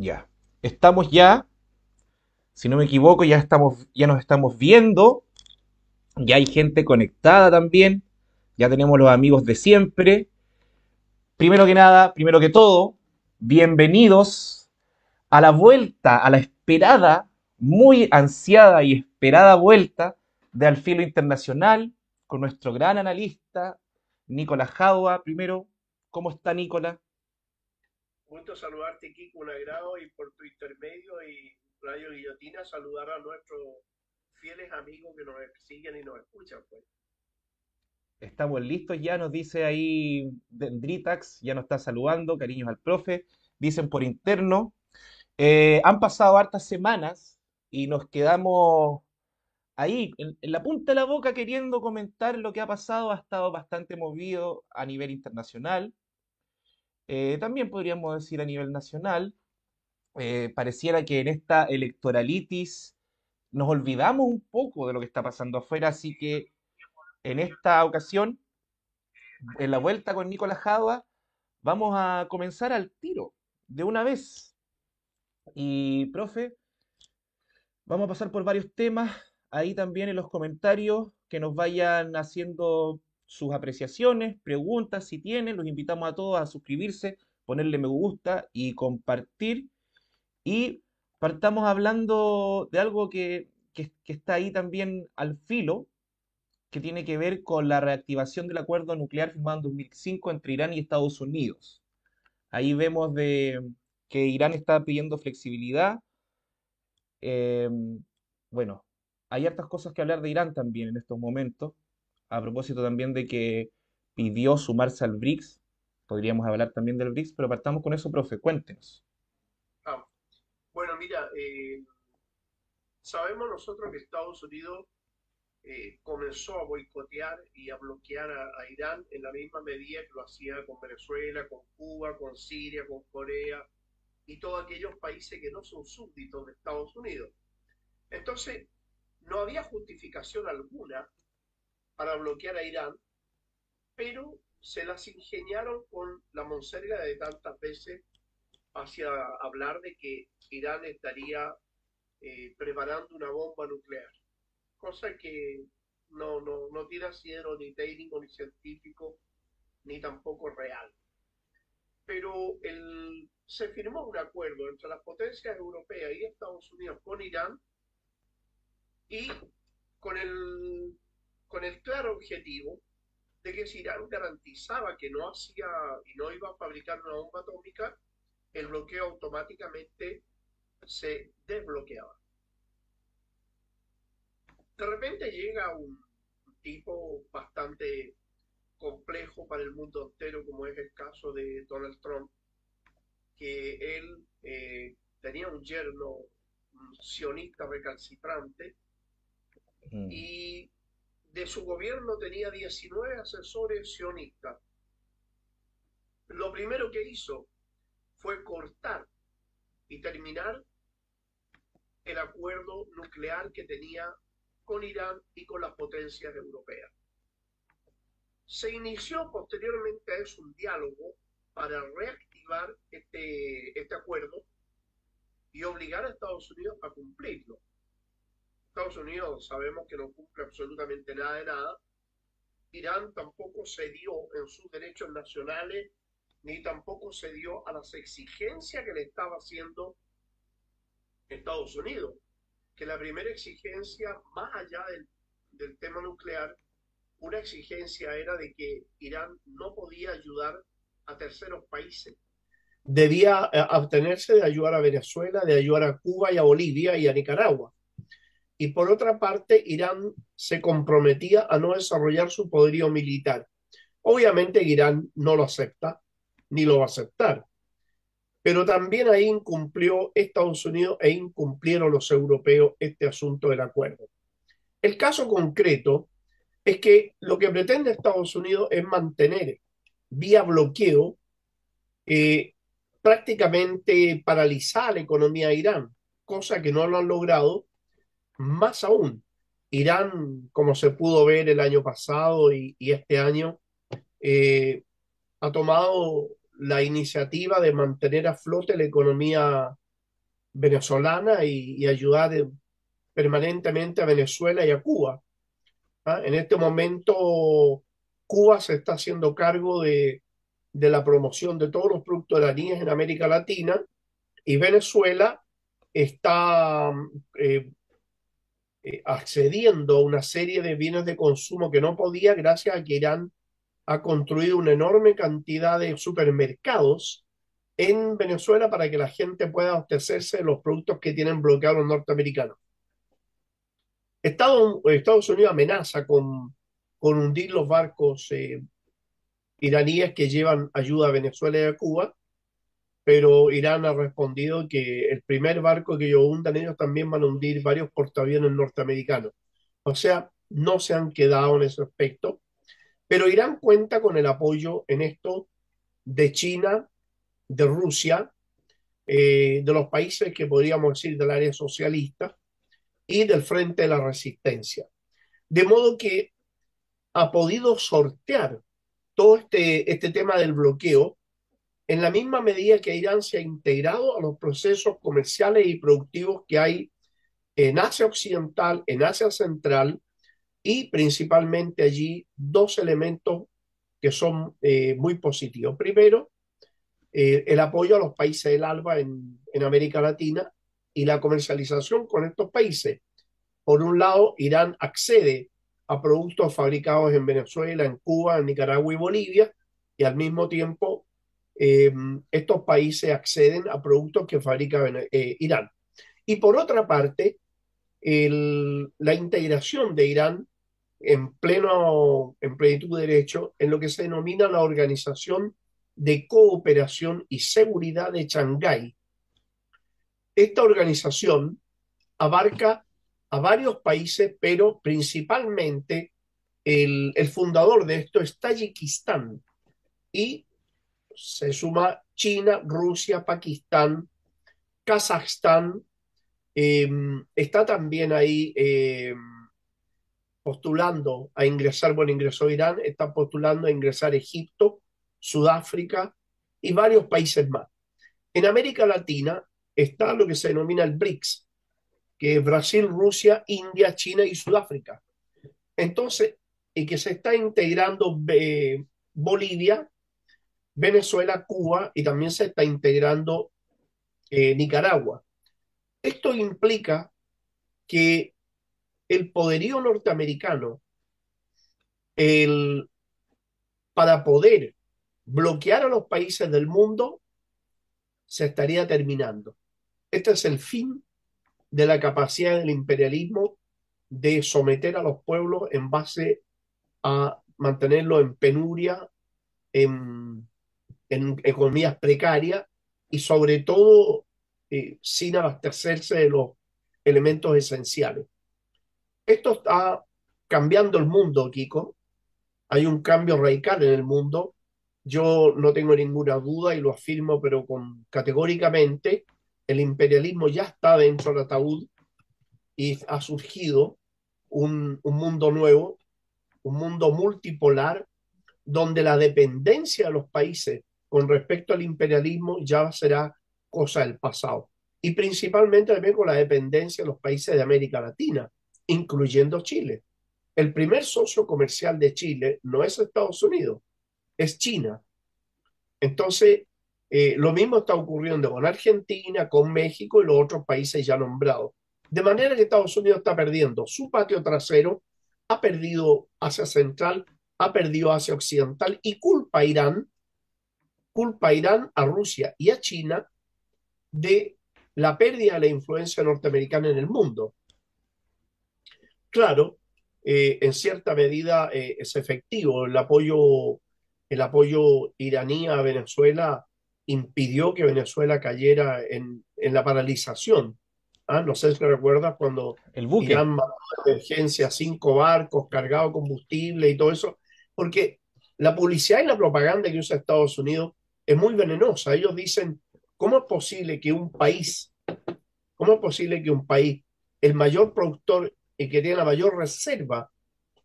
Ya. Estamos ya, si no me equivoco, ya estamos, ya nos estamos viendo. Ya hay gente conectada también. Ya tenemos los amigos de siempre. Primero que nada, primero que todo, bienvenidos a la vuelta, a la esperada, muy ansiada y esperada vuelta de Al Filo Internacional con nuestro gran analista, Nicolás Jaua. Primero, ¿cómo está Nicolás? Gusto saludarte, con un agrado y por tu intermedio y Radio Guillotina saludar a nuestros fieles amigos que nos siguen y nos escuchan. Pues. Estamos listos ya, nos dice ahí Dendritax, ya nos está saludando, cariños al profe, dicen por interno. Eh, han pasado hartas semanas y nos quedamos ahí, en, la punta de la boca, queriendo comentar lo que ha pasado. Ha estado bastante movido a nivel internacional. Eh, también podríamos decir a nivel nacional. Eh, pareciera que en esta electoralitis nos olvidamos un poco de lo que está pasando afuera, así que en esta ocasión, en la vuelta con Nicolás Jadua, vamos a comenzar al tiro, de una vez. Y, profe, vamos a pasar por varios temas. Ahí también en los comentarios que nos vayan haciendo sus apreciaciones, preguntas si tienen. Los invitamos a todos a suscribirse, ponerle me gusta y compartir. Y partamos hablando de algo que, que está ahí también al filo, que tiene que ver con la reactivación del acuerdo nuclear firmado en 2005 entre Irán y Estados Unidos. Ahí vemos de, que Irán está pidiendo flexibilidad. Em, bueno, hay hartas cosas que hablar de Irán también en estos momentos. A propósito también de que pidió sumarse al BRICS. Podríamos hablar también del BRICS, pero partamos con eso, profe, cuéntenos. Ah, bueno, mira, eh, sabemos nosotros que Estados Unidos eh, comenzó a boicotear y a bloquear a, Irán en la misma medida que lo hacía con Venezuela, con Cuba, con Siria, con Corea y todos aquellos países que no son súbditos de Estados Unidos. Entonces, no había justificación alguna para bloquear a Irán, pero se las ingeniaron con la monserga de tantas veces hacia hablar de que Irán estaría eh, preparando una bomba nuclear cosa que no, no, no tiene asidero ni técnico, ni científico, ni tampoco real. Pero el, se firmó un acuerdo entre las potencias europeas y Estados Unidos con Irán y con el, con el claro objetivo de que si Irán garantizaba que no hacía y no iba a fabricar una bomba atómica, el bloqueo automáticamente se desbloqueaba. De repente llega un tipo bastante complejo para el mundo entero, como es el caso de Donald Trump, que él eh, tenía un yerno sionista recalcitrante y de su gobierno tenía 19 asesores sionistas. Lo primero que hizo fue cortar y terminar el acuerdo nuclear que tenía con Irán y con las potencias europeas. Se inició posteriormente a eso un diálogo para reactivar este, este acuerdo y obligar a Estados Unidos a cumplirlo. Estados Unidos sabemos que no cumple absolutamente nada de nada. Irán tampoco cedió en sus derechos nacionales ni tampoco cedió a las exigencias que le estaba haciendo Estados Unidos que la primera exigencia, más allá del, tema nuclear, una exigencia era de que Irán no podía ayudar a terceros países. Debía eh, abstenerse de ayudar a Venezuela, de ayudar a Cuba y a Bolivia y a Nicaragua. Y por otra parte, Irán se comprometía a no desarrollar su poderío militar. Obviamente Irán no lo acepta, ni lo va a aceptar pero también ahí incumplió Estados Unidos e incumplieron los europeos este asunto del acuerdo. El caso concreto es que lo que pretende Estados Unidos es mantener vía bloqueo eh, prácticamente paralizar la economía de Irán, cosa que no lo han logrado. Más aún, Irán, como se pudo ver el año pasado y, este año, eh, ha tomado la iniciativa de mantener a flote la economía venezolana y, ayudar permanentemente a Venezuela y a Cuba. ¿ah? En este momento, Cuba se está haciendo cargo de, de la promoción de todos los productos iraníes en América Latina y Venezuela está eh, eh, accediendo a una serie de bienes de consumo que no podía gracias a que Irán ha construido una enorme cantidad de supermercados en Venezuela para que la gente pueda abastecerse de los productos que tienen bloqueados los norteamericanos. Estados, Unidos amenaza con, con hundir los barcos eh, iraníes que llevan ayuda a Venezuela y a Cuba, pero Irán ha respondido que el primer barco que ellos hundan, ellos también van a hundir varios portaaviones norteamericanos. O sea, no se han quedado en ese aspecto, pero Irán cuenta con el apoyo en esto de China, de Rusia, eh, de los países que podríamos decir del área socialista y del Frente de la Resistencia. De modo que ha podido sortear todo este, este tema del bloqueo en la misma medida que Irán se ha integrado a los procesos comerciales y productivos que hay en Asia Occidental, en Asia Central y principalmente allí dos elementos que son eh, muy positivos. Primero, eh, el apoyo a los países del ALBA en, en América Latina y la comercialización con estos países. Por un lado, Irán accede a productos fabricados en Venezuela, en Cuba, en Nicaragua y Bolivia, y al mismo tiempo eh, estos países acceden a productos que fabrica eh, Irán. Y por otra parte, la integración de Irán en pleno, en plenitud de derecho, en lo que se denomina la Organización de Cooperación y Seguridad de Shanghái. Esta organización abarca a varios países, pero principalmente el, el fundador de esto es Tayikistán y se suma China, Rusia, Pakistán, Kazajstán, em, está también ahí em, postulando a ingresar, bueno, ingresó Irán, está postulando a ingresar Egipto, Sudáfrica y varios países más. En América Latina está lo que se denomina el BRICS, que es Brasil, Rusia, India, China y Sudáfrica. Entonces, y que se está integrando eh, Bolivia, Venezuela, Cuba y también se está integrando eh, Nicaragua. Esto implica que el poderío norteamericano, el, para poder bloquear a los países del mundo, se estaría terminando. Este es el fin de la capacidad del imperialismo de someter a los pueblos en base a mantenerlos en penuria, en en economías precarias y sobre todo eh, sin abastecerse de los elementos esenciales. Esto está cambiando el mundo, Kiko. Hay un cambio radical en el mundo. Yo no tengo ninguna duda y lo afirmo, pero con, categóricamente, el imperialismo ya está dentro del ataúd y ha surgido un, un mundo nuevo, un mundo multipolar, donde la dependencia de los países con respecto al imperialismo ya será cosa del pasado. Y principalmente también con la dependencia de los países de América Latina, incluyendo Chile. El primer socio comercial de Chile no es Estados Unidos, es China. Entonces, eh, lo mismo está ocurriendo con Argentina, con México y los otros países ya nombrados. De manera que Estados Unidos está perdiendo su patio trasero, ha perdido Asia Central, ha perdido Asia Occidental y culpa a Irán culpa a Irán, a Rusia y a China de la pérdida de la influencia norteamericana en el mundo. Claro, eh, en cierta medida eh, es efectivo. El apoyo, el apoyo iraní a Venezuela impidió que Venezuela cayera en, en la paralización. Ah, no sé si recuerdas cuando el buque. Irán mandó de emergencia cinco barcos cargados de combustible y todo eso, porque la publicidad y la propaganda que usa Estados Unidos es muy venenosa. Ellos dicen, ¿cómo es posible que un país, cómo es posible que un país, el mayor productor y que tiene la mayor reserva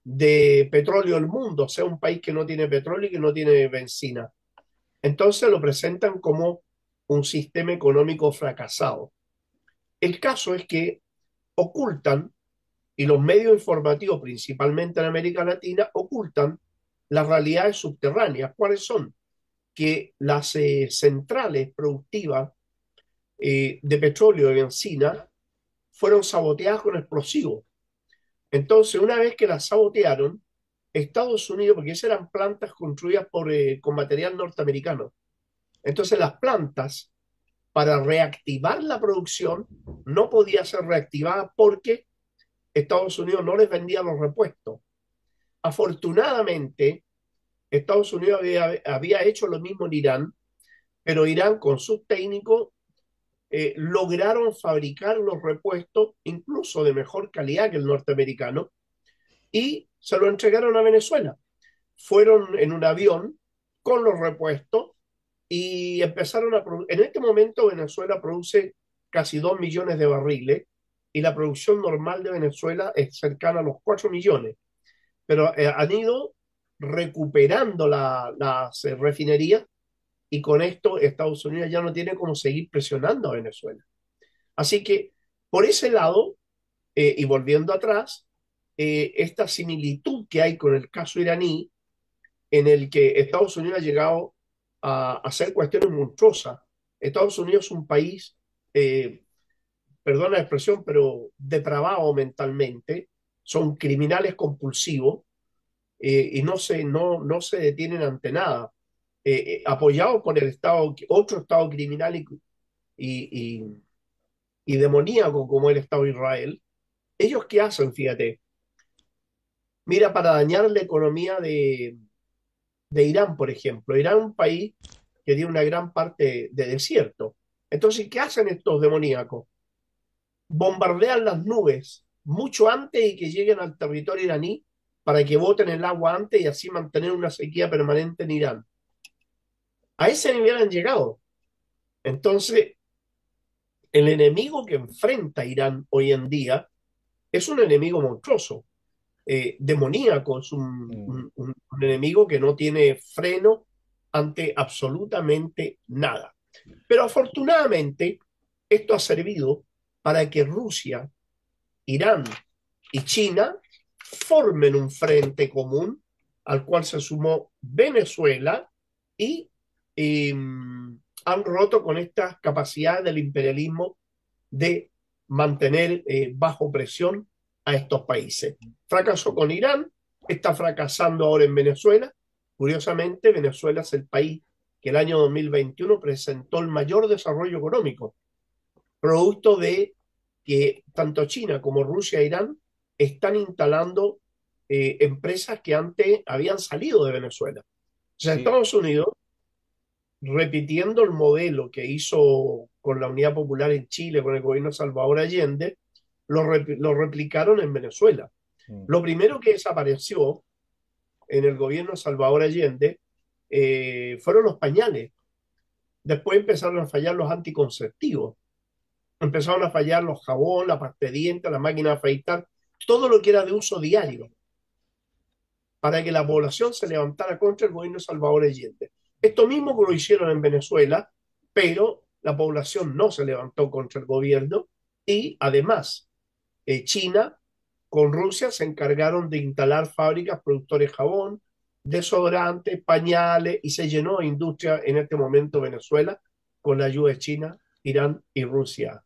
de petróleo del mundo, sea un país que no tiene petróleo y que no tiene benzina? Entonces lo presentan como un sistema económico fracasado. El caso es que ocultan, y los medios informativos, principalmente en América Latina, ocultan las realidades subterráneas. ¿Cuáles son? Que las eh, centrales productivas eh, de petróleo y benzina fueron saboteadas con explosivos. Entonces, una vez que las sabotearon, Estados Unidos, porque esas eran plantas construidas eh, con material norteamericano, entonces las plantas, para reactivar la producción, no podía ser reactivada porque Estados Unidos no les vendía los repuestos. Afortunadamente, Estados Unidos había, hecho lo mismo en Irán, pero Irán con sus técnicos eh, lograron fabricar los repuestos incluso de mejor calidad que el norteamericano y se lo entregaron a Venezuela. Fueron en un avión con los repuestos y empezaron a producir. En este momento Venezuela produce casi 2 millones de barriles y la producción normal de Venezuela es cercana a los 4 millones. Pero eh, han ido recuperando las eh, refinerías y con esto Estados Unidos ya no tiene cómo seguir presionando a Venezuela. Así que por ese lado, eh, y volviendo atrás, eh, esta similitud que hay con el caso iraní, en el que Estados Unidos ha llegado a, hacer cuestiones monstruosas. Estados Unidos es un país, eh, perdona la expresión, pero depravado mentalmente, son criminales compulsivos y no se, no, no se detienen ante nada. Eh, eh, apoyado por el Estado, otro Estado criminal y, y, y, demoníaco como el Estado de Israel, ¿ellos qué hacen? Fíjate. Mira, para dañar la economía de, de Irán, por ejemplo. Irán es un país que tiene una gran parte de desierto. Entonces, ¿qué hacen estos demoníacos? Bombardean las nubes mucho antes de que lleguen al territorio iraní para que boten el agua antes y así mantener una sequía permanente en Irán. A ese nivel han llegado. Entonces, el enemigo que enfrenta Irán hoy en día es un enemigo monstruoso, eh, demoníaco, es mm. un, enemigo que no tiene freno ante absolutamente nada. Pero afortunadamente, esto ha servido para que Rusia, Irán y China formen un frente común al cual se sumó Venezuela y Em, han roto con esta capacidad del imperialismo de mantener eh, bajo presión a estos países. Fracasó con Irán, está fracasando ahora en Venezuela. Curiosamente, Venezuela es el país que el año 2021 presentó el mayor desarrollo económico, producto de que tanto China como Rusia e Irán están instalando eh, empresas que antes habían salido de Venezuela. O sea, Estados Unidos repitiendo el modelo que hizo con la Unidad Popular en Chile, con el gobierno de Salvador Allende, lo, replicaron en Venezuela. Mm. Lo primero que desapareció en el gobierno de Salvador Allende eh, fueron los pañales. Después empezaron a fallar los anticonceptivos. Empezaron a fallar los jabón, la pasta de dientes, la máquina de afeitar, todo lo que era de uso diario, para que la población se levantara contra el gobierno de Salvador Allende. Esto mismo lo hicieron en Venezuela, pero la población no se levantó contra el gobierno y además eh, China con Rusia se encargaron de instalar fábricas productores de jabón, desodorantes, pañales y se llenó de industria en este momento Venezuela con la ayuda de China, Irán y Rusia.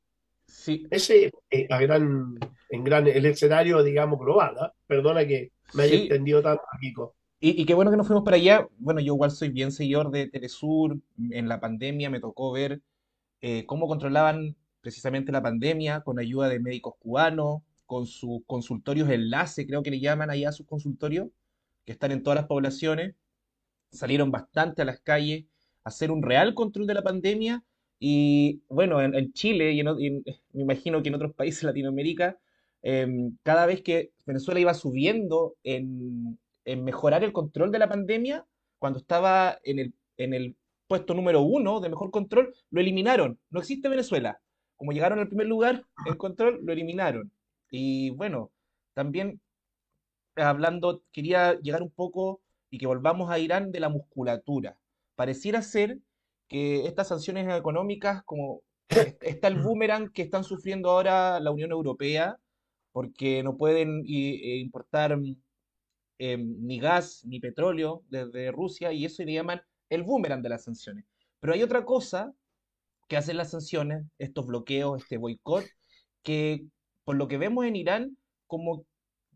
Sí. Ese es a gran, en gran, el escenario, digamos, global. ¿ah? Perdona que me haya entendido tanto, Kiko. Y, qué bueno que nos fuimos para allá. Bueno, yo igual soy bien seguidor de Telesur. En la pandemia me tocó ver eh, cómo controlaban precisamente la pandemia con ayuda de médicos cubanos, con sus consultorios enlace, creo que le llaman allá a sus consultorios, que están en todas las poblaciones. Salieron bastante a las calles a hacer un real control de la pandemia. Y bueno, en, Chile y, me imagino que en otros países de Latinoamérica, em, cada vez que Venezuela iba subiendo en, en mejorar el control de la pandemia, cuando estaba en el, en el puesto número uno de mejor control, lo eliminaron. No existe Venezuela. Como llegaron al primer lugar en control, lo eliminaron. Y bueno, también hablando, quería llegar un poco y que volvamos a Irán de la musculatura. Pareciera ser que estas sanciones económicas como Está el boomerang que están sufriendo ahora la Unión Europea porque no pueden i- eh, importar mm, eh, ni gas ni petróleo desde Rusia y eso le llaman el boomerang de las sanciones. Pero hay otra cosa que hacen las sanciones, estos bloqueos, este boicot, que por lo que vemos en Irán, como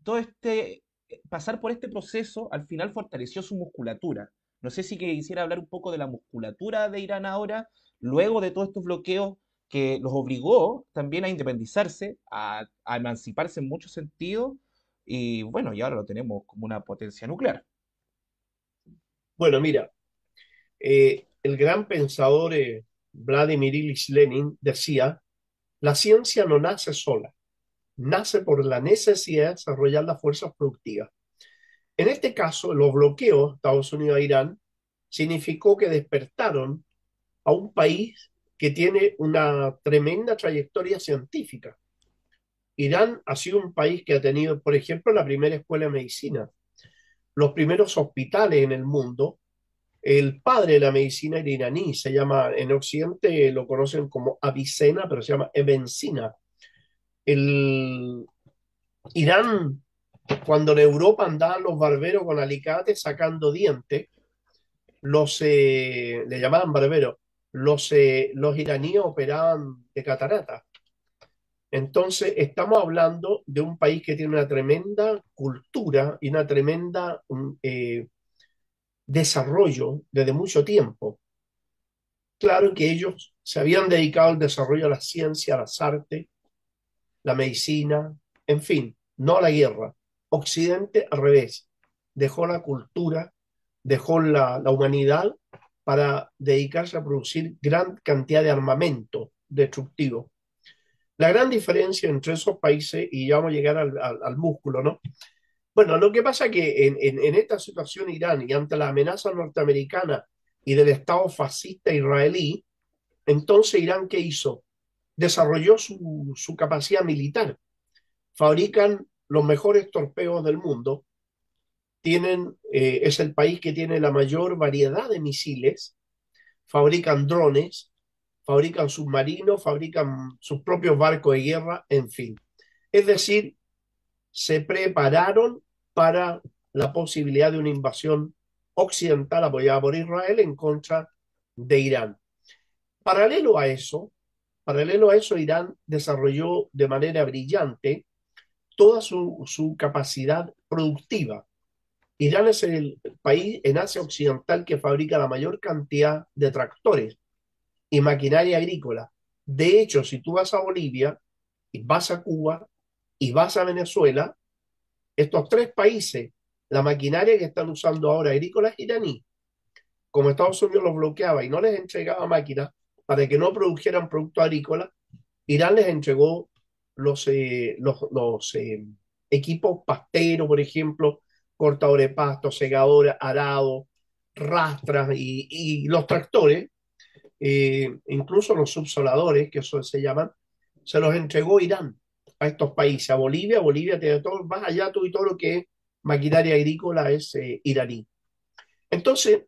todo este, eh, pasar por este proceso, al final fortaleció su musculatura. No sé si quisiera hablar un poco de la musculatura de Irán ahora, luego de todos estos bloqueos que los obligó también a independizarse, a, emanciparse en muchos sentidos, y bueno, y ahora lo tenemos como una potencia nuclear. Bueno, mira, eh, el gran pensador eh, Vladimir Ilich Lenin decía, la ciencia no nace sola, nace por la necesidad de desarrollar las fuerzas productivas. En este caso, los bloqueos Estados Unidos a Irán significó que despertaron a un país que tiene una tremenda trayectoria científica. Irán ha sido un país que ha tenido, por ejemplo, la primera escuela de medicina, los primeros hospitales en el mundo. El padre de la medicina era iraní, se llama, en Occidente lo conocen como Avicena, pero se llama Ibn Sina. El Irán, cuando en Europa andaban los barberos con alicates sacando dientes, los, eh, le llamaban barberos, los, eh, iraníes operaban de catarata. Entonces, estamos hablando de un país que tiene una tremenda cultura y una tremenda um, eh, desarrollo desde mucho tiempo. Claro que ellos se habían dedicado al desarrollo de la ciencia, las artes, la medicina, en fin, no a la guerra. Occidente, al revés, dejó la cultura, dejó la humanidad para dedicarse a producir gran cantidad de armamento destructivo. La gran diferencia entre esos países, y ya vamos a llegar al, músculo, ¿no? Bueno, lo que pasa es que en, en, en, esta situación Irán y ante la amenaza norteamericana y del Estado fascista israelí, entonces Irán, ¿qué hizo? Desarrolló su, su capacidad militar. Fabrican los mejores torpedos del mundo. Tienen, eh, es el país que tiene la mayor variedad de misiles. Fabrican drones, fabrican submarinos, fabrican sus propios barcos de guerra, en fin. Es decir, se prepararon para la posibilidad de una invasión occidental apoyada por Israel en contra de Irán. Paralelo a eso, paralelo a eso, Irán desarrolló de manera brillante toda su, su capacidad productiva. Irán es el país en Asia Occidental que fabrica la mayor cantidad de tractores y maquinaria agrícola. De hecho, si tú vas a Bolivia y vas a Cuba y vas a Venezuela, estos tres países, la maquinaria que están usando ahora agrícola es iraní. Como Estados Unidos los bloqueaba y no les entregaba máquinas para que no produjeran producto agrícola, Irán les entregó los, eh, los eh, equipos pasteros, por ejemplo, cortadores de pasto, segadores, arado, rastras y, los tractores, eh, incluso los subsoladores, que eso se llaman, se los entregó Irán a estos países, a Bolivia, Bolivia tiene todo, más allá todo y todo lo que es maquinaria agrícola es eh, iraní. Entonces,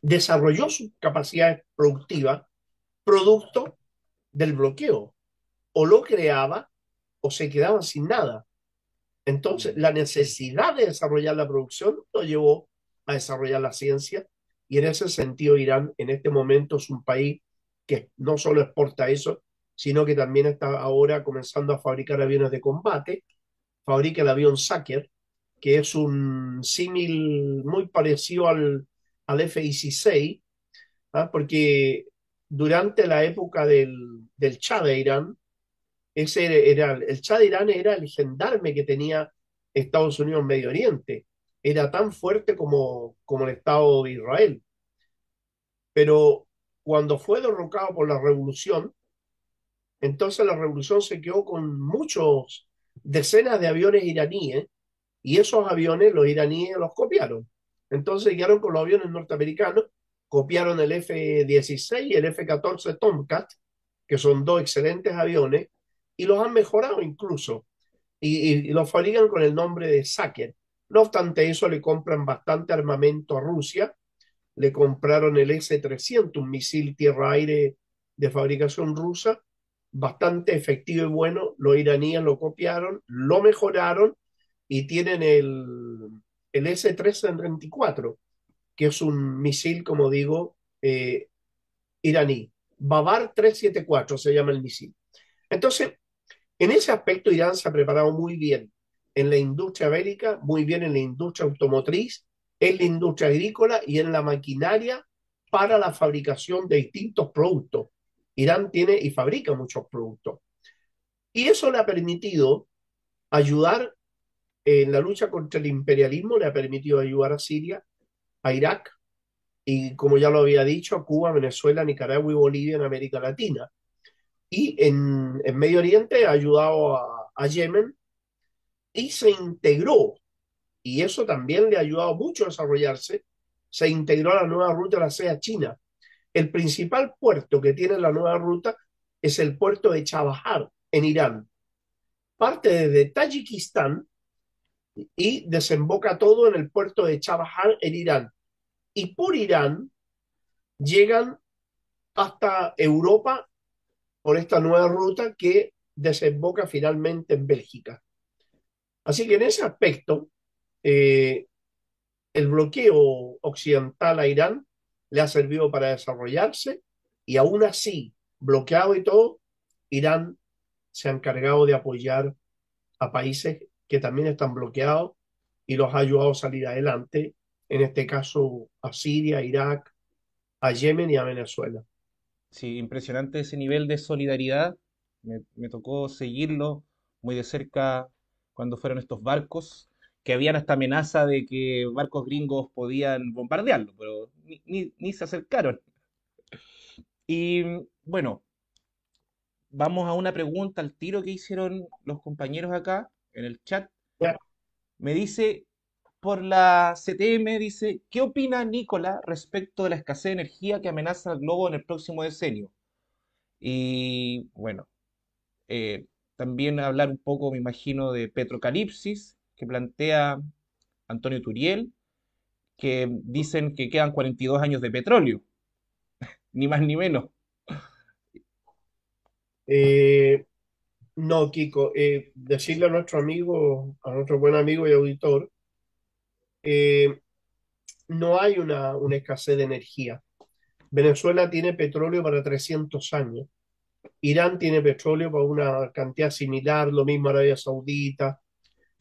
desarrolló sus capacidades productivas producto del bloqueo. O lo creaba o se quedaban sin nada. Entonces, la necesidad de desarrollar la producción lo llevó a desarrollar la ciencia y en ese sentido Irán en este momento es un país que no solo exporta eso, sino que también está ahora comenzando a fabricar aviones de combate. Fabrica el avión Saker, que es un símil muy parecido al, al F-16, ¿ah? porque durante la época del, del Shah de Irán, ese era, el Shah de Irán era el gendarme que tenía Estados Unidos en Medio Oriente. Era tan fuerte como, como el Estado de Israel. Pero cuando fue derrocado por la revolución, entonces la revolución se quedó con muchos, decenas de aviones iraníes, y esos aviones los iraníes los copiaron. Entonces quedaron con los aviones norteamericanos, copiaron el F-16 y el F-14 Tomcat, que son dos excelentes aviones, y los han mejorado incluso, y, los fabrican con el nombre de Saker. No obstante eso, le compran bastante armamento a Rusia, le compraron el S-300, un misil tierra-aire de fabricación rusa, bastante efectivo y bueno. Los iraníes lo copiaron, lo mejoraron y tienen el, el S-334, que es un misil, como digo, eh, iraní. Babar 374 se llama el misil. Entonces, en ese aspecto Irán se ha preparado muy bien en la industria bélica, muy bien en la industria automotriz, en la industria agrícola y en la maquinaria para la fabricación de distintos productos. Irán tiene y fabrica muchos productos. Y eso le ha permitido ayudar en la lucha contra el imperialismo, le ha permitido ayudar a Siria, a Irak y, como ya lo había dicho, a Cuba, Venezuela, Nicaragua y Bolivia en América Latina. Y en, en Medio Oriente ha ayudado a, Yemen y se integró, y eso también le ha ayudado mucho a desarrollarse, se integró a la nueva ruta de la seda China. El principal puerto que tiene la nueva ruta es el puerto de Chabahar, en Irán. Parte desde Tayikistán y desemboca todo en el puerto de Chabahar, en Irán. Y por Irán llegan hasta Europa por esta nueva ruta que desemboca finalmente en Bélgica. Así que en ese aspecto, eh, el bloqueo occidental a Irán le ha servido para desarrollarse y aún así, bloqueado y todo, Irán se ha encargado de apoyar a países que también están bloqueados y los ha ayudado a salir adelante, en este caso a Siria, a Irak, a Yemen y a Venezuela. Sí, impresionante ese nivel de solidaridad. Me, me tocó seguirlo muy de cerca cuando fueron estos barcos, que habían hasta amenaza de que barcos gringos podían bombardearlo, pero ni, ni- ni se acercaron. Y bueno, vamos a una pregunta al tiro que hicieron los compañeros acá en el chat. Me dice, por la CTM, dice, ¿qué opina Nicola respecto de la escasez de energía que amenaza al globo en el próximo decenio? Y bueno, eh, también hablar un poco, me imagino, de Petrocalipsis, que plantea Antonio Turiel, que dicen que quedan 42 años de petróleo, ni más ni menos. Eh, no, Kiko, eh, decirle a nuestro amigo, a nuestro buen amigo y auditor, eh, no hay una, escasez de energía. Venezuela tiene petróleo para 300 años. Irán tiene petróleo para una cantidad similar, lo mismo Arabia Saudita.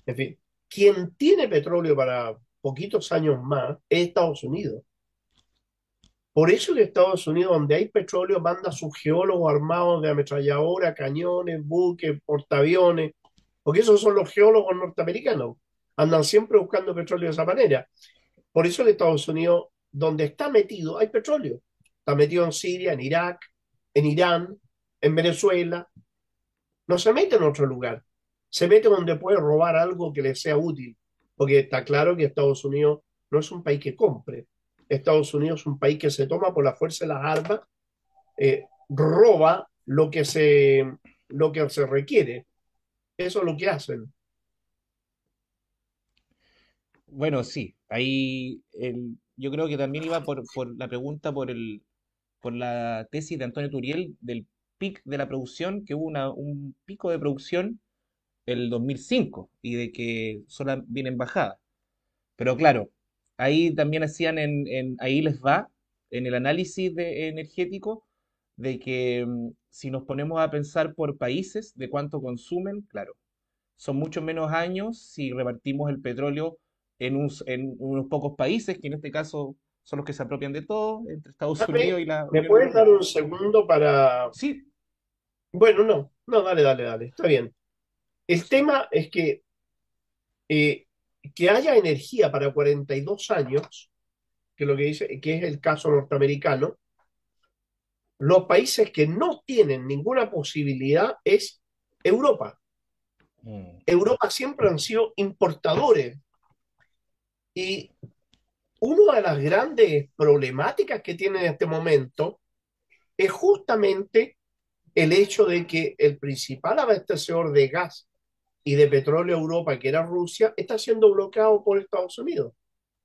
En fin, quien tiene petróleo para poquitos años más es Estados Unidos. Por eso que Estados Unidos, donde hay petróleo, manda a sus geólogos armados de ametralladora, cañones, buques, portaaviones, porque esos son los geólogos norteamericanos. Andan siempre buscando petróleo de esa manera. Por eso que Estados Unidos, donde está metido, hay petróleo. Está metido en Siria, en Irak, en Irán, en Venezuela. No se mete en otro lugar. Se mete donde puede robar algo que le sea útil. Porque está claro que Estados Unidos no es un país que compre. Estados Unidos es un país que se toma por la fuerza de las armas, eh, roba lo que se, lo que se requiere. Eso es lo que hacen. Bueno, sí, ahí el- yo creo que también iba por, la pregunta por el, por la tesis de Antonio Turiel del pic de la producción, que hubo una- un pico de producción el 2005 y de que solo viene en bajada. Pero claro, ahí también hacían en, ahí les va, en el análisis de- energético, de que mm, si nos ponemos a pensar por países de cuánto consumen, claro, son muchos menos años si repartimos el petróleo en, un- en unos pocos países, que en este caso son los que se apropian de todo, entre Estados Dame- Unidos y la ¿Me puedes dar un segundo para... Sí, Bueno, no, no, dale, dale, dale, está bien. El tema es que eh, que haya energía para 42 años, que es lo que dice, que es el caso norteamericano, los países que no tienen ninguna posibilidad es Europa. Mm, Europa siempre han sido importadores y una de las grandes problemáticas que tiene en este momento es justamente el hecho de que el principal abastecedor de gas y de petróleo a Europa, que era Rusia, está siendo bloqueado por Estados Unidos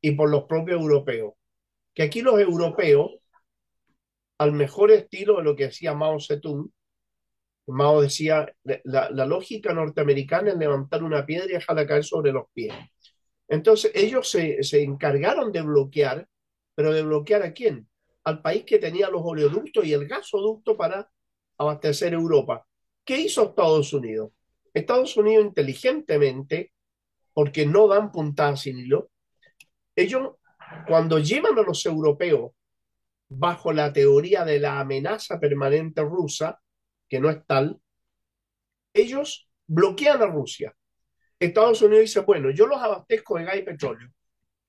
y por los propios europeos. Que aquí los europeos al mejor estilo de lo que hacía Mao Zedong. Mao decía, la, la lógica norteamericana es levantar una piedra y dejarla caer sobre los pies. Entonces ellos se, se encargaron de bloquear, pero de bloquear a quién? Al país que tenía los oleoductos y el gasoducto para abastecer Europa. ¿Qué hizo Estados Unidos? Estados Unidos inteligentemente, porque no dan puntadas sin hilo, ellos cuando llevan a los europeos bajo la teoría de la amenaza permanente rusa, que no es tal, ellos bloquean a Rusia. Estados Unidos dice, bueno, yo los abastezco de gas y petróleo.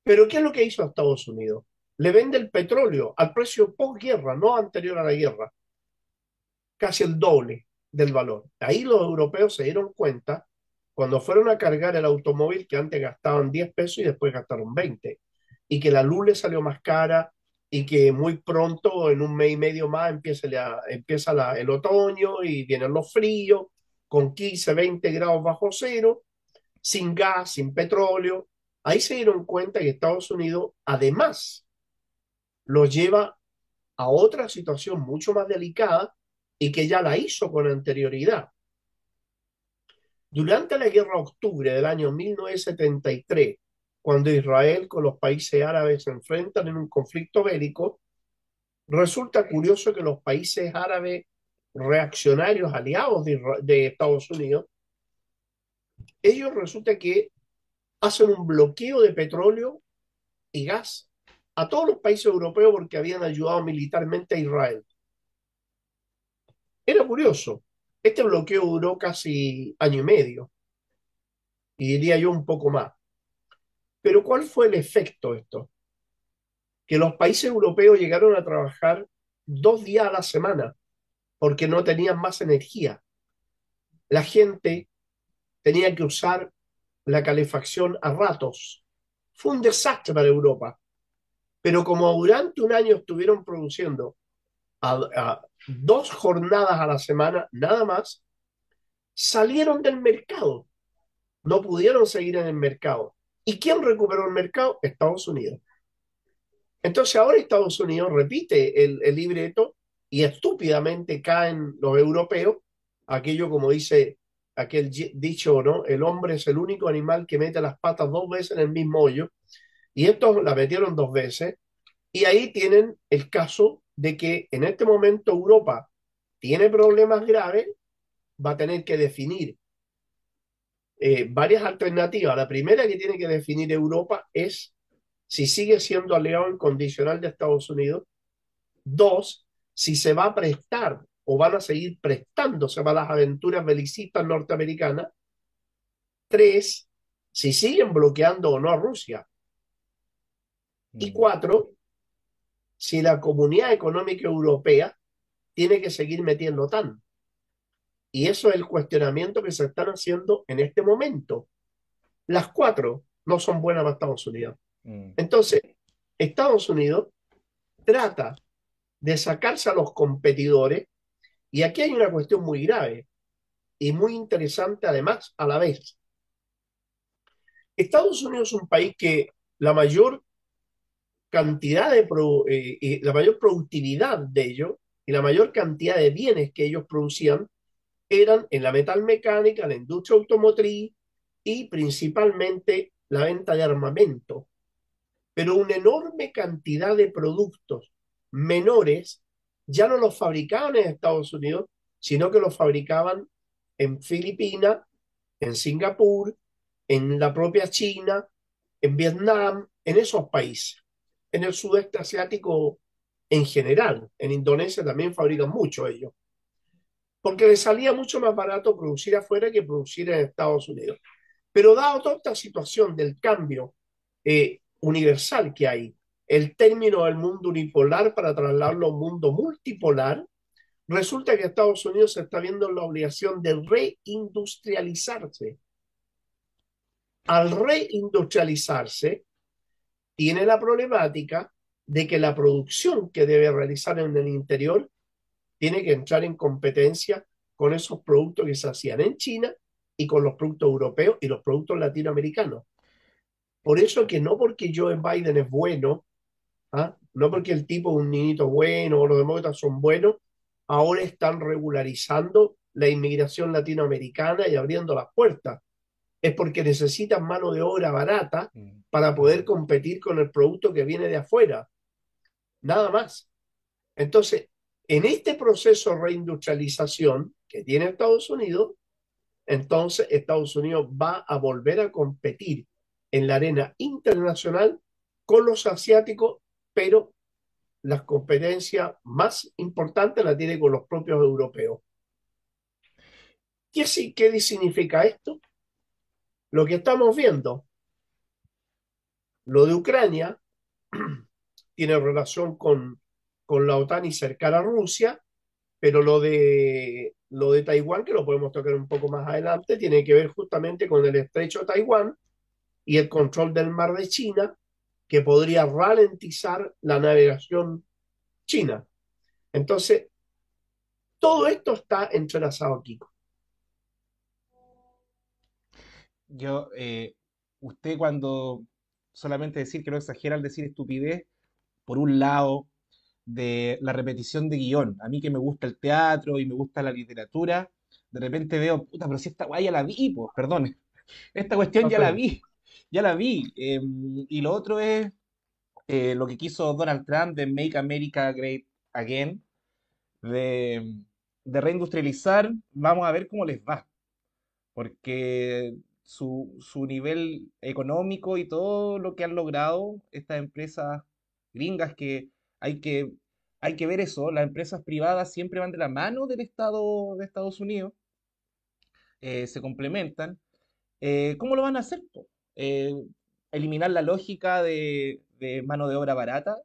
Pero ¿qué es lo que hizo Estados Unidos? Le vende el petróleo al precio posguerra, no anterior a la guerra, casi el doble del valor. Ahí los europeos se dieron cuenta cuando fueron a cargar el automóvil que antes gastaban 10 pesos y después gastaron 20, y que la luz le salió más cara, y que muy pronto, en un mes y medio más, empieza, la, empieza el otoño y vienen los fríos, con 15, 20 grados bajo cero, sin gas, sin petróleo. Ahí se dieron cuenta que Estados Unidos, además, lo lleva a otra situación mucho más delicada y que ya la hizo con anterioridad. Durante la guerra de octubre del año 1973, cuando Israel con los países árabes se enfrentan en un conflicto bélico, resulta curioso que los países árabes reaccionarios aliados de, Estados Unidos, ellos resulta que hacen un bloqueo de petróleo y gas a todos los países europeos porque habían ayudado militarmente a Israel. Era curioso. Este bloqueo duró casi año y medio, y diría yo un poco más. Pero ¿cuál fue el efecto de esto? Que los países europeos llegaron a trabajar dos días a la semana porque no tenían más energía. La gente tenía que usar la calefacción a ratos. Fue un desastre para Europa. Pero como durante un año estuvieron produciendo dos jornadas a la semana, nada más, salieron del mercado. No pudieron seguir en el mercado. ¿Y quién recuperó el mercado? Estados Unidos. Entonces ahora Estados Unidos repite el, libreto y estúpidamente caen los europeos, aquello como dice aquel dicho, ¿no? El hombre es el único animal que mete las patas dos veces en el mismo hoyo, y estos la metieron dos veces, y ahí tienen el caso de que en este momento Europa tiene problemas graves, va a tener que definir eh, varias alternativas. La primera que tiene que definir Europa es si sigue siendo aliado incondicional de Estados Unidos. Dos, si se va a prestar o van a seguir prestándose para las aventuras belicistas norteamericanas. Tres, si siguen bloqueando o no a Rusia. Y mm. cuatro, si la comunidad económica europea tiene que seguir metiendo tan. Y eso es el cuestionamiento que se están haciendo en este momento. Las cuatro no son buenas para Estados Unidos. Mm. Entonces, Estados Unidos trata de sacarse a los competidores y aquí hay una cuestión muy grave y muy interesante además a la vez. Estados Unidos es un país que la mayor cantidad de eh, la mayor productividad de ellos y la mayor cantidad de bienes que ellos producían eran en la metalmecánica, la industria automotriz y principalmente la venta de armamento. Pero una enorme cantidad de productos menores ya no los fabricaban en Estados Unidos, sino que los fabricaban en Filipinas, en Singapur, en la propia China, en Vietnam, en esos países. En el sudeste asiático en general, en Indonesia también fabrican mucho ellos porque le salía mucho más barato producir afuera que producir en Estados Unidos. Pero dado toda esta situación del cambio eh, universal que hay, el término del mundo unipolar para trasladarlo a un mundo multipolar, resulta que Estados Unidos se está viendo la obligación de reindustrializarse. Al reindustrializarse, tiene la problemática de que la producción que debe realizar en el interior tiene que entrar en competencia con esos productos que se hacían en China y con los productos europeos y los productos latinoamericanos. Por eso que no porque Joe Biden es bueno ¿ah? No porque el tipo es un niñito bueno o los demócratas son buenos, ahora están regularizando la inmigración latinoamericana y abriendo las puertas. Es porque necesitan mano de obra barata Mm. para poder competir con el producto que viene de afuera. Nada más. Entonces, en este proceso de reindustrialización que tiene Estados Unidos, entonces Estados Unidos va a volver a competir en la arena internacional con los asiáticos, pero las competencias más importantes las tiene con los propios europeos. ¿Qué, qué significa esto? Lo que estamos viendo, lo de Ucrania tiene relación con, con la OTAN y cercana a Rusia, pero lo de, lo de Taiwán, que lo podemos tocar un poco más adelante, tiene que ver justamente con el estrecho de Taiwán y el control del mar de China, que podría ralentizar la navegación china. Entonces, todo esto está entrelazado aquí. Yo, eh, usted cuando solamente decir que no exagera al decir estupidez, por un lado, de la repetición de guion. A mí que me gusta el teatro y me gusta la literatura, de repente veo, puta, pero si esta guay ya la vi, pues, perdón, esta cuestión ya la vi, ya la vi. Em, y lo otro es eh, lo que quiso Donald Trump de Make America Great Again, de, reindustrializar, vamos a ver cómo les va porque su, su nivel económico y todo lo que han logrado estas empresas gringas que hay que, hay que ver eso, las empresas privadas siempre van de la mano del Estado de Estados Unidos, eh, se complementan. Eh, ¿cómo lo van a hacer? po? Eh, eliminar la lógica de, de mano de obra barata,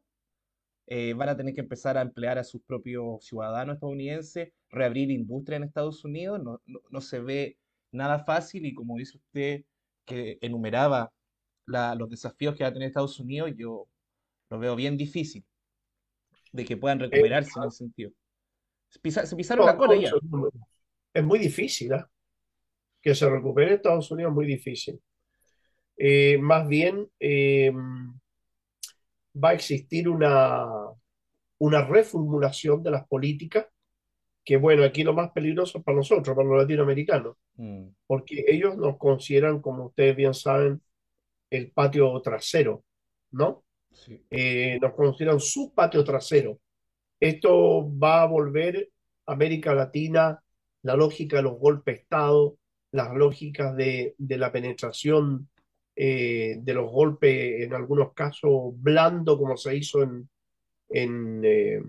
eh, van a tener que empezar a emplear a sus propios ciudadanos estadounidenses, reabrir industria en Estados Unidos, no, no- no se ve nada fácil y como dice usted que enumeraba la- los desafíos que va a tener Estados Unidos, yo lo veo bien difícil de que puedan Eh, recuperarse en ese sentido. Se pisa- se pisaron la cola ya. es muy difícil, ¿ah? Que se recupere Estados Unidos es muy difícil. Eh, más bien eh, va a existir una, una reformulación de las políticas, que bueno, aquí lo más peligroso es para nosotros, para los latinoamericanos, Mm, porque ellos nos consideran, como ustedes bien saben, el patio trasero, ¿no? sí. Eh, nos consideran su patio trasero. Esto va a volver a América Latina la lógica de los golpes de Estado, las lógicas de, de la penetración eh, de los golpes, en algunos casos blando, como se hizo en, eh,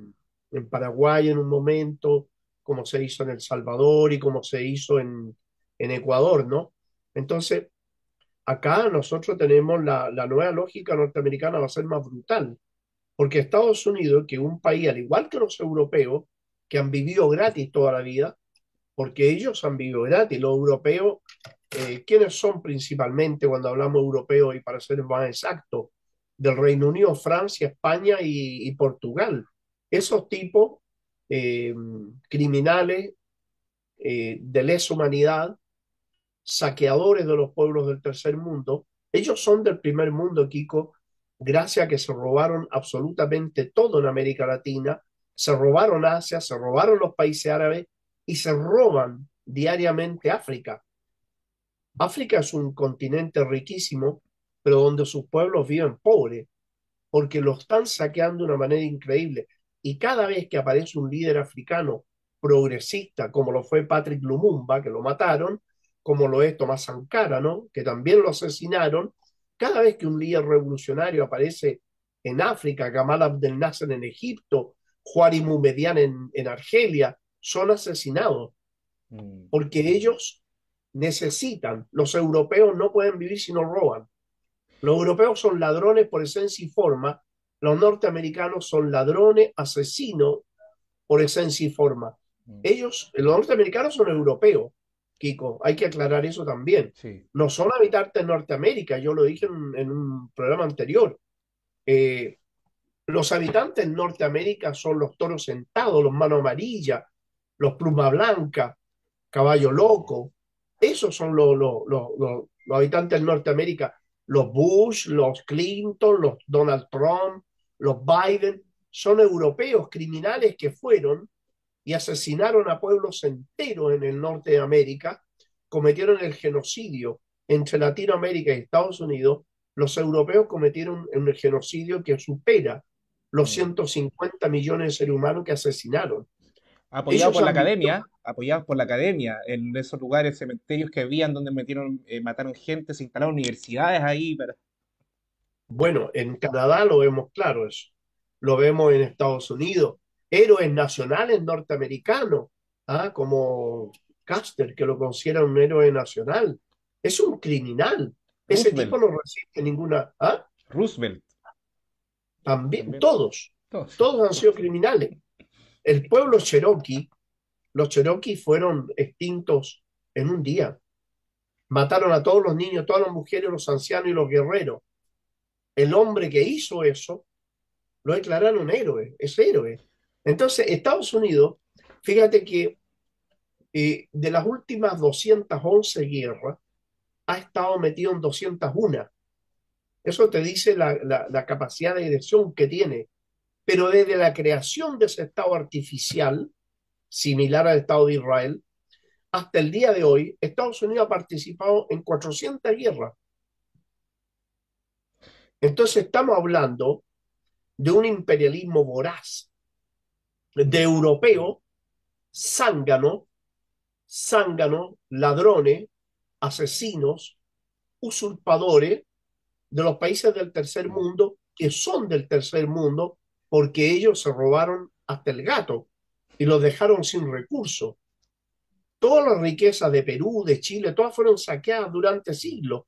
en Paraguay en un momento, como se hizo en El Salvador y como se hizo en, en Ecuador, ¿no? Entonces, acá nosotros tenemos la, la nueva lógica norteamericana va a ser más brutal. Porque Estados Unidos, que un país, al igual que los europeos, que han vivido gratis toda la vida, porque ellos han vivido gratis, los europeos, eh, ¿quiénes son principalmente cuando hablamos europeos y para ser más exacto? Del Reino Unido, Francia, España y, y Portugal. Esos tipos eh, criminales eh, de lesa humanidad, saqueadores de los pueblos del tercer mundo, ellos son del primer mundo, Kiko, gracias a que se robaron absolutamente todo en América Latina, se robaron Asia, se robaron los países árabes y se roban diariamente África. África es un continente riquísimo, pero donde sus pueblos viven pobres, porque lo están saqueando de una manera increíble. Y cada vez que aparece un líder africano progresista, como lo fue Patrick Lumumba, que lo mataron, como lo es Tomás Sankara, ¿no? que también lo asesinaron, cada vez que un líder revolucionario aparece en África, Gamal Abdel Nasser en Egipto, Juari Mumedian en, en Argelia, son asesinados, Mm, porque ellos necesitan, los europeos no pueden vivir si no roban. Los europeos son ladrones por esencia y forma, los norteamericanos son ladrones, asesinos por esencia y forma. mm, Ellos, los norteamericanos son europeos, Kiko, hay que aclarar eso también. sí. No son habitantes de Norteamérica, yo lo dije en, en un programa anterior. Eh, los habitantes en Norteamérica son los toros sentados, los manos amarillas, los pluma blanca, caballo loco. Esos son los, los, los, los, habitantes de Norteamérica. Los Bush, los Clinton, los Donald Trump, los Biden, son europeos criminales que fueron y asesinaron a pueblos enteros en el norte de América, cometieron el genocidio entre Latinoamérica y Estados Unidos, los europeos cometieron un genocidio que supera los 150 mm. millones de seres humanos que asesinaron. Apoyados por la academia, apoyados por la academia, en esos lugares, cementerios que habían donde metieron, eh, mataron gente, se instalaron universidades ahí para... Bueno, en Canadá lo vemos claro eso. Lo vemos en Estados Unidos. Héroes nacionales norteamericanos, ¿ah? como Caster, que lo considera un héroe nacional. Es un criminal. Ese tipo no recibe ninguna. ¿ah? Roosevelt. También, Todos, todos. han sido criminales. El pueblo cherokee, los cherokee fueron extintos en un día. Mataron a todos los niños, todas las mujeres, los ancianos y los guerreros. El hombre que hizo eso lo declararon héroe, es héroe. Entonces, Estados Unidos, fíjate que eh, de las últimas 211 guerras, ha estado metido en 201. Eso te dice la, capacidad de dirección que tiene. Pero desde la creación de ese Estado artificial, similar al Estado de Israel, hasta el día de hoy, Estados Unidos ha participado en 400 guerras. Entonces estamos hablando de un imperialismo voraz, de europeos, zánganos, zánganos, ladrones, asesinos, usurpadores, de los países del tercer mundo que son del tercer mundo porque ellos se robaron hasta el gato y los dejaron sin recursos. Todas las riquezas de Perú, de Chile, todas fueron saqueadas durante siglos.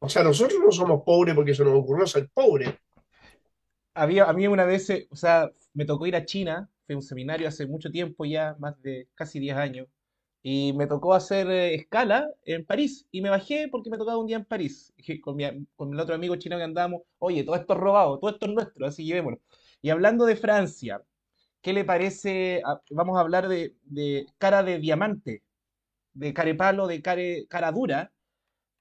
O sea, nosotros no somos pobres porque se nos ocurrió ser pobres. Había, a mí una vez, o sea, me tocó ir a China, fue un seminario hace mucho tiempo ya, más de casi 10 años, y me tocó hacer eh, escala en París. Y me bajé porque me tocaba un día en París. Con, mi, con el otro amigo chino que andábamos, oye, todo esto es robado, todo esto es nuestro, así llevémoslo. Y hablando de Francia, ¿qué le parece? vamos a hablar de, cara de diamante, de carepalo, de cara dura,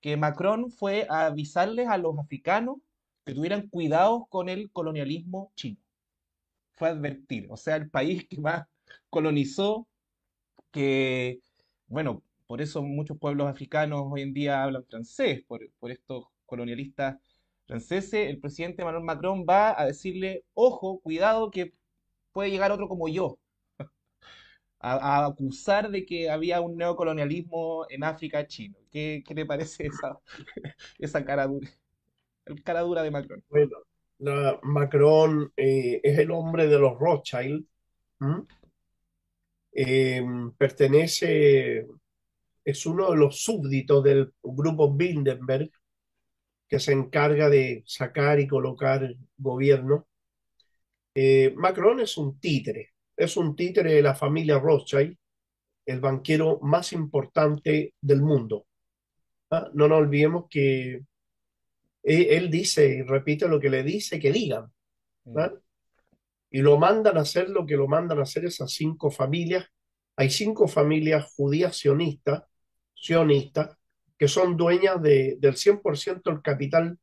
que Macron fue a avisarles a los africanos que tuvieran cuidado con el colonialismo chino. Fue a advertir, o sea, el país que más colonizó, que bueno, por eso muchos pueblos africanos hoy en día hablan francés, por, estos colonialistas franceses. El presidente Emmanuel Macron va a decirle, ojo, cuidado, que puede llegar otro como yo. A, acusar de que había un neocolonialismo en África chino. ¿Qué, qué le parece esa, esa cara dura? El cara dura de Macron. Bueno, Macron eh, es el hombre de los Rothschild. Eh, pertenece, es uno de los súbditos del grupo Bilderberg, que se encarga de sacar y colocar gobierno. Eh, Macron es un títere, es un títere de la familia Rothschild, el banquero más importante del mundo. Ah, no nos olvidemos que él, dice y repite lo que le dice que digan. Mm y lo mandan a hacer lo que lo mandan a hacer esas cinco familias. Hay cinco familias judías sionistas, que son dueñas de, del 100% del capital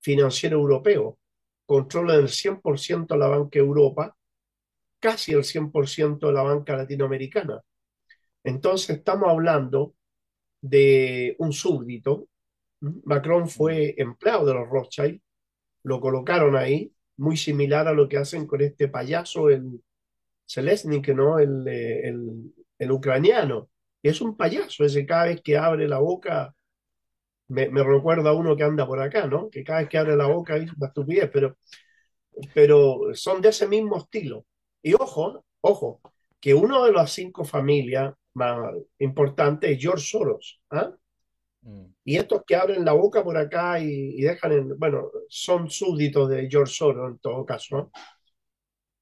financiero europeo. Controlan el 100% de la banca Europa, casi el 100% de la banca latinoamericana. Entonces estamos hablando de un súbdito. Macron fue empleado de los Rothschild, lo colocaron ahí, muy similar a lo que hacen con este payaso, el Selesnik, ¿no? El, el, el ucraniano. Es un payaso, ese cada vez que abre la boca, me, me, recuerda a uno que anda por acá, ¿no? Que cada vez que abre la boca es una estupidez, pero, pero son de ese mismo estilo. Y ojo, ojo, que uno de las cinco familias más importantes es George Soros. ¿ah? Mm. Y estos que abren la boca por acá y, dejan, en, bueno, son súbditos de George Soros en todo caso.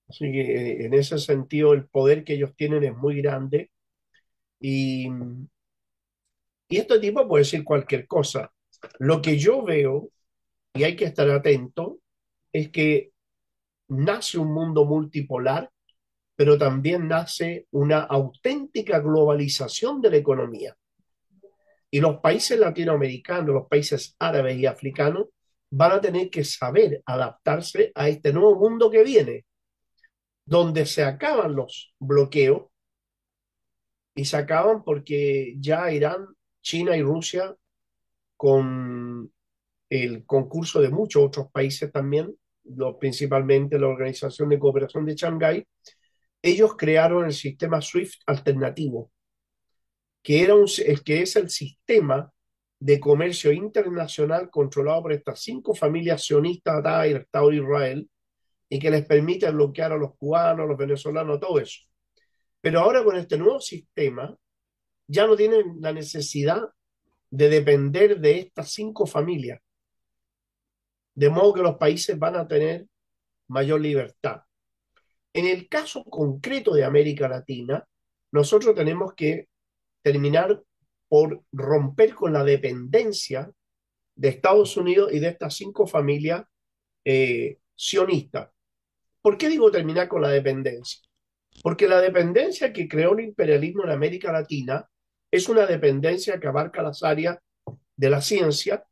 Así que eh, en ese sentido el poder que ellos tienen es muy grande. Y, y este tipo puede decir cualquier cosa. Lo que yo veo, y hay que estar atento, es que nace un mundo multipolar, pero también nace una auténtica globalización de la economía. Y los países latinoamericanos, los países árabes y africanos van a tener que saber adaptarse a este nuevo mundo que viene, donde se acaban los bloqueos y se acaban porque ya Irán, China y Rusia, con el concurso de muchos otros países también, principalmente la Organización de Cooperación de Shanghái, ellos crearon el sistema SWIFT alternativo, que, era que es el sistema de comercio internacional controlado por estas cinco familias sionistas atadas Estado de Israel y que les permite bloquear a los cubanos, a los venezolanos, todo eso. Pero ahora con este nuevo sistema ya no tienen la necesidad de depender de estas cinco familias. De modo que los países van a tener mayor libertad. En el caso concreto de América Latina, nosotros tenemos que terminar por romper con la dependencia de Estados Unidos y de estas cinco familias eh, sionistas. ¿Por qué digo terminar con la dependencia? Porque la dependencia que creó el imperialismo en América Latina es una dependencia que abarca las áreas de la ciencia,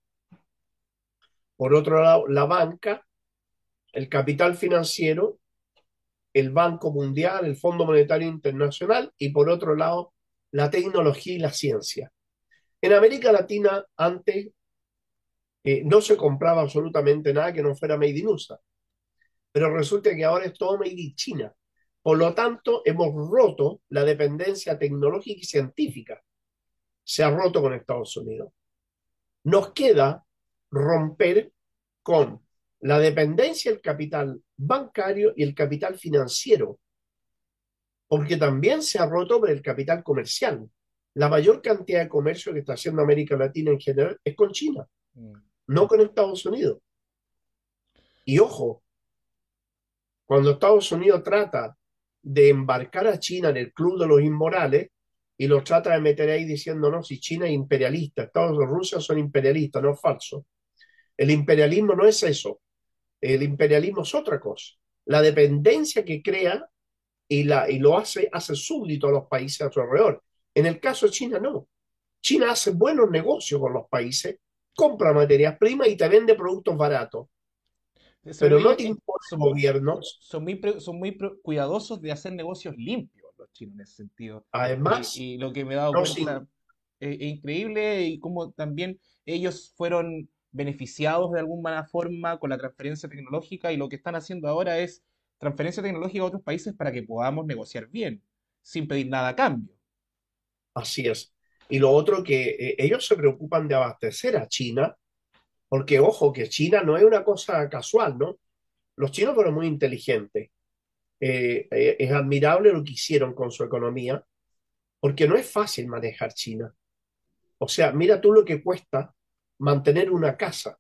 por otro lado, la banca, el capital financiero, el Banco Mundial, el Fondo Monetario Internacional y por otro lado, la tecnología y la ciencia. En América Latina antes eh, no se compraba absolutamente nada que no fuera made in USA, pero resulta que ahora es todo made in China. Por lo tanto, hemos roto la dependencia tecnológica y científica. Se ha roto con Estados Unidos. Nos queda romper con la dependencia del capital bancario y el capital financiero, porque también se ha roto por el capital comercial. La mayor cantidad de comercio que está haciendo América Latina en general es con China, mm. no con Estados Unidos. Y ojo, cuando Estados Unidos trata de embarcar a China en el club de los inmorales y lo trata de meter ahí diciendo, no, si China es imperialista, Estados Unidos Rusia son imperialistas, no es falso. El imperialismo no es eso. El imperialismo es otra cosa. La dependencia que crea y, la, y lo hace, hace súbdito a los países a su alrededor. En el caso de China, no. China hace buenos negocios con los países, compra materias primas y te vende productos baratos. Pero no te son, gobiernos. Son muy, son muy cuidadosos de hacer negocios limpios los chinos en ese sentido. Además, y, lo que me he dado cuenta es, increíble y como también ellos fueron beneficiados de alguna forma con la transferencia tecnológica y lo que están haciendo ahora es transferencia tecnológica a otros países para que podamos negociar bien, sin pedir nada a cambio. Así es. Y lo otro que eh, ellos se preocupan de abastecer a China porque, ojo, que China no es una cosa casual, ¿no? Los chinos fueron muy inteligentes. Eh, eh, es admirable lo que hicieron con su economía, porque no es fácil manejar China. O sea, mira tú lo que cuesta mantener una casa.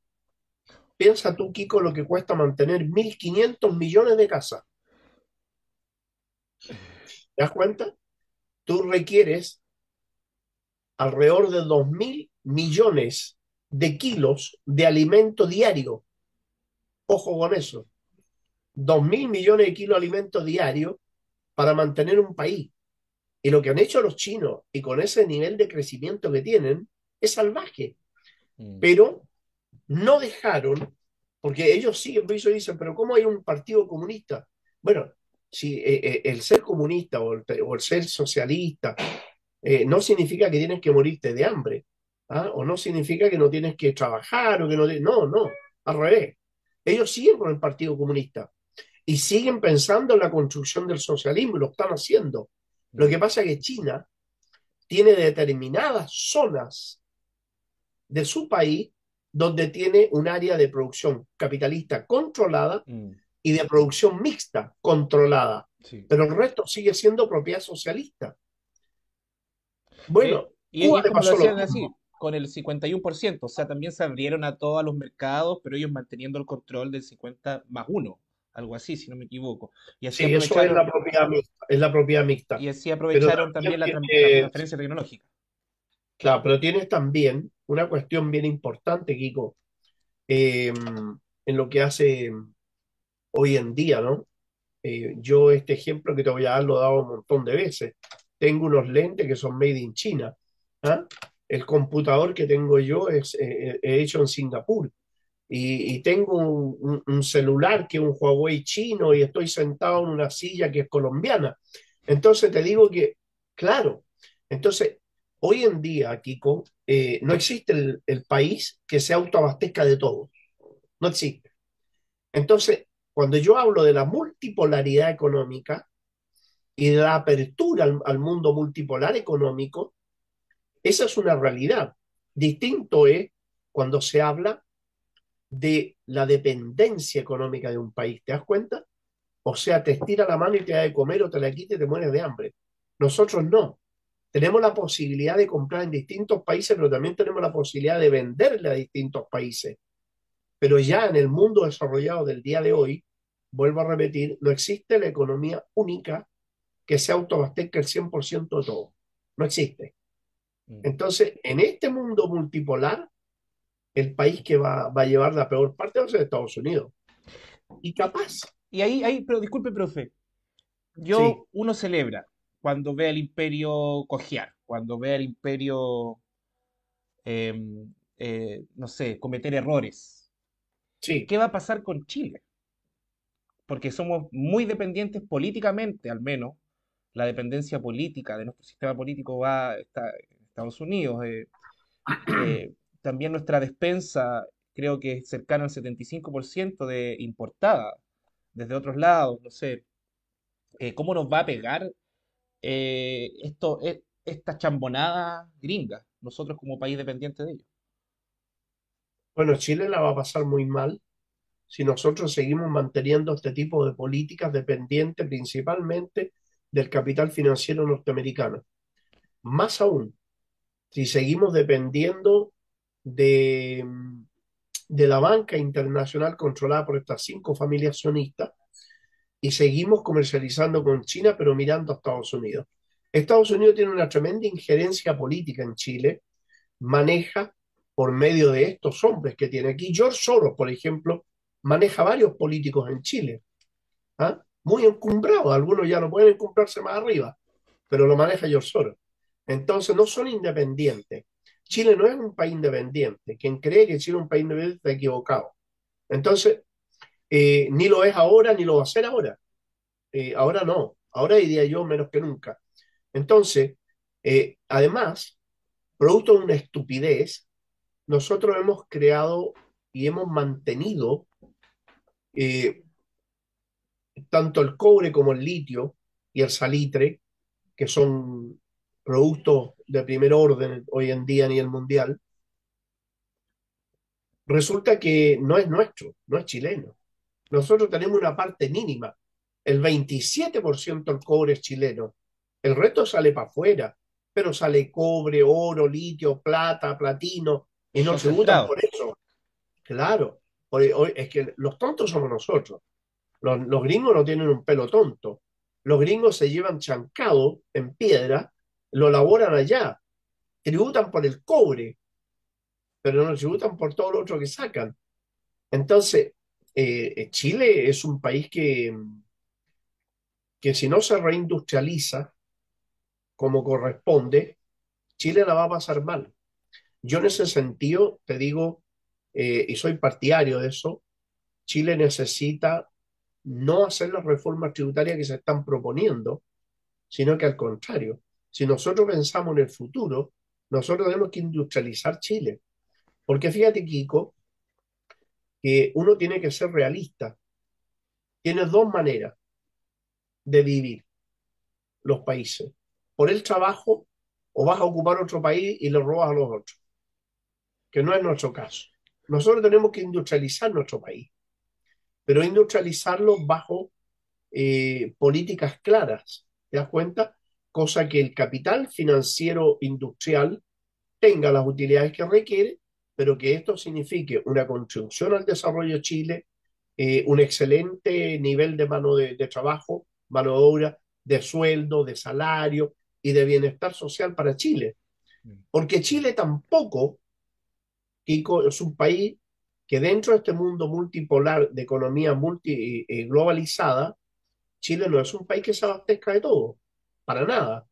Piensa tú, Kiko, lo que cuesta mantener 1.500 millones de casas. ¿Te das cuenta? Tú requieres alrededor de 2.000 millones de kilos de alimento diario. Ojo con eso. Dos mil millones de kilos de alimento diario para mantener un país. Y lo que han hecho los chinos y con ese nivel de crecimiento que tienen es salvaje. Mm. Pero no dejaron, porque ellos siguen, eso dicen, pero ¿cómo hay un partido comunista? Bueno, si eh, eh, el ser comunista o el, ser socialista eh, no significa que tienes que morirte de hambre. ¿ah? O no significa que no tienes que trabajar o que no... No, no, al revés. Ellos siguen con el Partido Comunista y siguen pensando en la construcción del socialismo lo están haciendo. Lo que pasa es que China tiene determinadas zonas de su país donde tiene un área de producción capitalista controlada mm. y de producción mixta controlada. Pero el resto sigue siendo propiedad socialista. Bueno, y, y pasó así con el 51%, o sea, también se abrieron a todos los mercados, pero ellos manteniendo el control del 50 más 1, algo así, si no me equivoco. Y así sí, eso es la propiedad mixta. Es la propiedad mixta. Y así aprovecharon también la, transferencia tecnológica. Claro, pero tienes también una cuestión bien importante, Kiko, em, en lo que hace hoy en día, ¿no? Eh, yo este ejemplo que te voy a dar lo he dado un montón de veces. Tengo unos lentes que son made in China. ¿ah? el computador que tengo yo es, eh, eh, hecho en Singapur. y, tengo un, celular que es un Huawei chino y estoy sentado en una silla que es colombiana. Entonces te digo que, claro, entonces hoy en día, Kiko, eh, no existe el, país que se autoabastezca de todo. No existe. Entonces, cuando yo hablo de la multipolaridad económica y de la apertura al, al mundo multipolar económico, esa es una realidad. Distinto es cuando se habla de la dependencia económica de un país. ¿Te das cuenta? O sea, te estira la mano y te da de comer o te la quita y te mueres de hambre. Nosotros no. Tenemos la posibilidad de comprar en distintos países, pero también tenemos la posibilidad de venderle a distintos países. Pero ya en el mundo desarrollado del día de hoy, vuelvo a repetir, no existe la economía única que se autoabastezca el 100% de todo. No existe. Mm. Entonces, en este mundo multipolar, el país que va, va a llevar la peor parte va a ser Estados Unidos. Y capaz. Y ahí, ahí pero disculpe, profe. Yo, uno celebra cuando ve al imperio cojear, cuando ve al imperio, em, eh, no sé, cometer errores. Sí. ¿Qué va a pasar con Chile? Porque somos muy dependientes políticamente, al menos. La dependencia política de nuestro sistema político va a Estados Unidos. Eh, eh, también nuestra despensa creo que es cercana al 75% de importada desde otros lados, no sé. Eh, ¿Cómo nos va a pegar eh, esto, e, esta chambonada gringa, nosotros como país dependiente de ellos? Bueno, Chile la va a pasar muy mal si nosotros seguimos manteniendo este tipo de políticas dependientes principalmente del capital financiero norteamericano. Más aún, si seguimos dependiendo de, de la banca internacional controlada por estas cinco familias sionistas y seguimos comercializando con China, pero mirando a Estados Unidos. Estados Unidos tiene una tremenda injerencia política en Chile, maneja por medio de estos hombres que tiene aquí. George Soros, por ejemplo, maneja varios políticos en Chile, ¿ah? muy encumbrados, algunos ya no pueden encumbrarse más arriba, pero lo maneja George Soros. Entonces no son independientes. Chile no es un país independiente. Quien cree que Chile es un país independiente está equivocado. Entonces, eh, ni lo es ahora, ni lo va a ser ahora. Eh, ahora no. Ahora diría yo menos que nunca. Entonces, eh, además, producto de una estupidez, nosotros hemos creado y hemos mantenido tanto el cobre como el litio y el salitre, que son productos de primer orden hoy en día a nivel mundial, resulta que no es nuestro, no es chileno. Nosotros tenemos una parte mínima. El 27% del cobre es chileno. El resto sale para afuera, pero sale cobre, oro, litio, plata, platino, y no se usan por eso. Claro, es que los tontos somos nosotros. Los, los, gringos no tienen un pelo tonto. Los gringos se llevan chancado en piedra lo elaboran allá. Tributan por el cobre, pero no tributan por todo lo otro que sacan. Entonces, eh, Chile es un país que, que si no se reindustrializa como corresponde, Chile la va a pasar mal. Yo en ese sentido te digo, eh, y soy partidario de eso, Chile necesita no hacer las reformas tributarias que se están proponiendo, sino que al contrario, si nosotros pensamos en el futuro, nosotros tenemos que industrializar Chile. Porque fíjate, Kiko, que uno tiene que ser realista. Tienes dos maneras de vivir los países. Por el trabajo o vas a ocupar otro país y lo robas a los otros. Que no es nuestro caso. Nosotros tenemos que industrializar nuestro país, pero industrializarlo bajo eh, políticas claras. ¿Te das cuenta? cosa que el capital financiero industrial tenga las utilidades que requiere, pero que esto signifique una contribución al desarrollo de Chile, eh, un excelente nivel de mano de, trabajo, mano de obra, de sueldo, de salario y de bienestar social para Chile. Porque Chile tampoco, Kiko, es un país que dentro de este mundo multipolar de economía multi, eh, globalizada, Chile no es un país que se abastezca de todo para nada.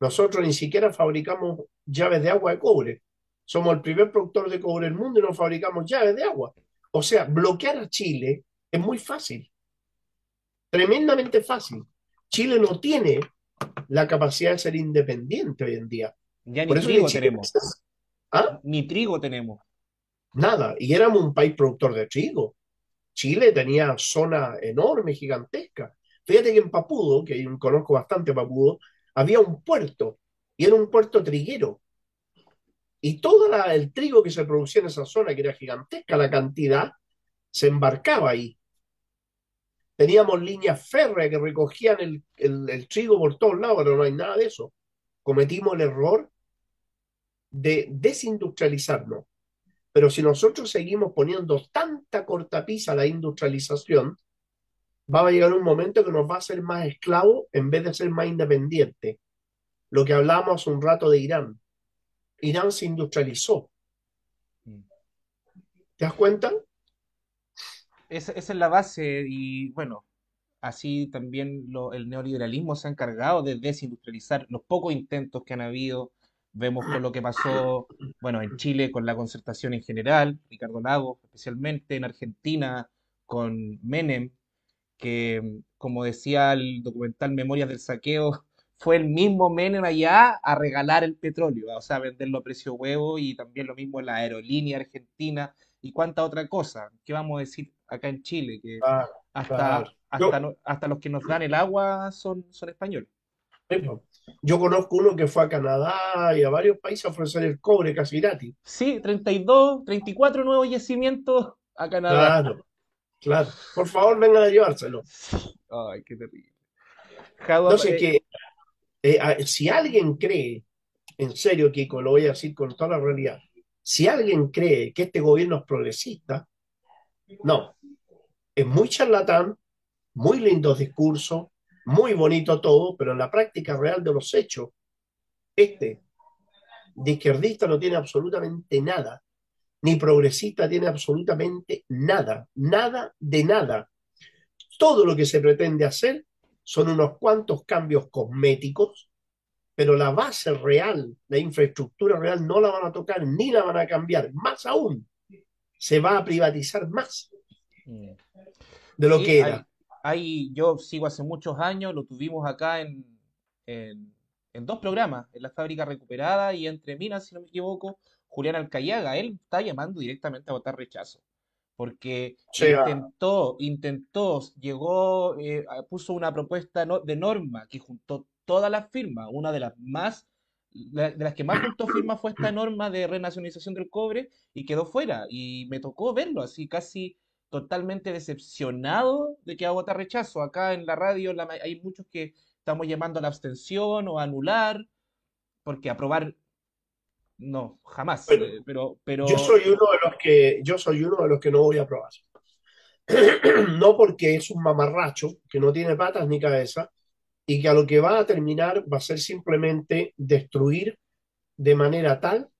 Nosotros ni siquiera fabricamos llaves de agua de cobre. Somos el primer productor de cobre del mundo y no fabricamos llaves de agua. O sea, bloquear a Chile es muy fácil, tremendamente fácil. Chile no tiene la capacidad de ser independiente hoy en día. Ya ni Por eso que trigo tenemos, ¿Ah? ni trigo tenemos. Nada. Y éramos un país productor de trigo. Chile tenía zona enorme, gigantesca. Fíjate que en Papudo, que yo conozco bastante Papudo, había un puerto y era un puerto triguero. Y todo la- el trigo que se producía en esa zona, que era gigantesca la cantidad, se embarcaba ahí. Teníamos líneas férreas que recogían el, el- trigo por todos lados, pero no hay nada de eso. Cometimos el error de desindustrializarnos. Pero si nosotros seguimos poniendo tanta cortapisa a la industrialización, va a llegar un momento que nos va a hacer más esclavos en vez de ser más independientes. Lo que hablábamos hace un rato de Irán. Irán se industrializó. Mm. ¿Te das cuenta? Esa, esa es la base y bueno, así también lo- el neoliberalismo se ha encargado de desindustrializar los pocos intentos que han habido. Vemos con lo que pasó, bueno, en Chile con la concertación en general, Ricardo Lagos especialmente, en Argentina con Menem, que como decía el documental Memorias del Saqueo, fue el mismo Menem allá a regalar el petróleo, o sea, a venderlo a precio huevo y también lo mismo en la aerolínea argentina y cuánta otra cosa. ¿Qué vamos a decir acá en Chile? Que Ah, hasta, claro. hasta, Yo, no- hasta los que nos dan el agua son, son españoles. yo conozco uno que fue a Canadá y a varios países a ofrecer el cobre casi gratis. Sí, 32, 34 nuevos yacimientos a Canadá. Claro, claro. Por favor, vengan a llevárselo. Ay, qué terrible. Jadua, Entonces, eh, que eh, si alguien cree, en serio, Kiko, lo voy a decir con toda la realidad, si alguien cree que este gobierno es progresista, no, es muy charlatán, muy lindos discursos, muy bonito todo, pero en la práctica real de los hechos, este de izquierdista no tiene absolutamente nada, ni progresista tiene absolutamente nada, nada de nada. Todo lo que se pretende hacer son unos cuantos cambios cosméticos, pero la base real, la infraestructura real, no la van a tocar ni la van a cambiar. Más aún, se va a privatizar más de lo Sí, que hay, era. hay- yo sigo hace muchos años, lo tuvimos acá en, en, en dos programas, en la fábrica recuperada y entre Minas, si no me equivoco, Julián Alcayaga, él está llamando directamente a votar rechazo, porque intentó, intentó, llegó, eh, puso una propuesta de norma que juntó todas las firmas, una de las más, de las que más juntó firmas fue esta norma de renacionalización del cobre y quedó fuera, y me tocó verlo así casi totalmente decepcionado de que va a votar rechazo. Acá en la radio la hay muchos que estamos llamando a la abstención o a anular, porque aprobar no, jamás. bueno, eh, pero, yo pero soy uno de los que, yo soy uno de los que no voy a aprobar. No porque es un mamarracho que no tiene patas ni cabeza y que a lo que va a terminar va a ser simplemente destruir de manera tal.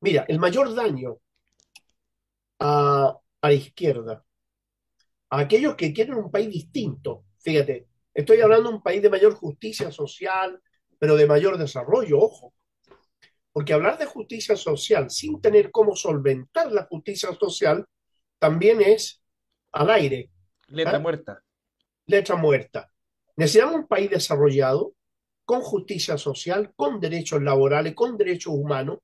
Mira, el mayor daño a, a la izquierda, a aquellos que quieren un país distinto, fíjate, estoy hablando de un país de mayor justicia social, pero de mayor desarrollo, ojo, porque hablar de justicia social sin tener cómo solventar la justicia social también es al aire, letra muerta. letra muerta. Necesitamos un país desarrollado, con justicia social, con derechos laborales, con derechos humanos,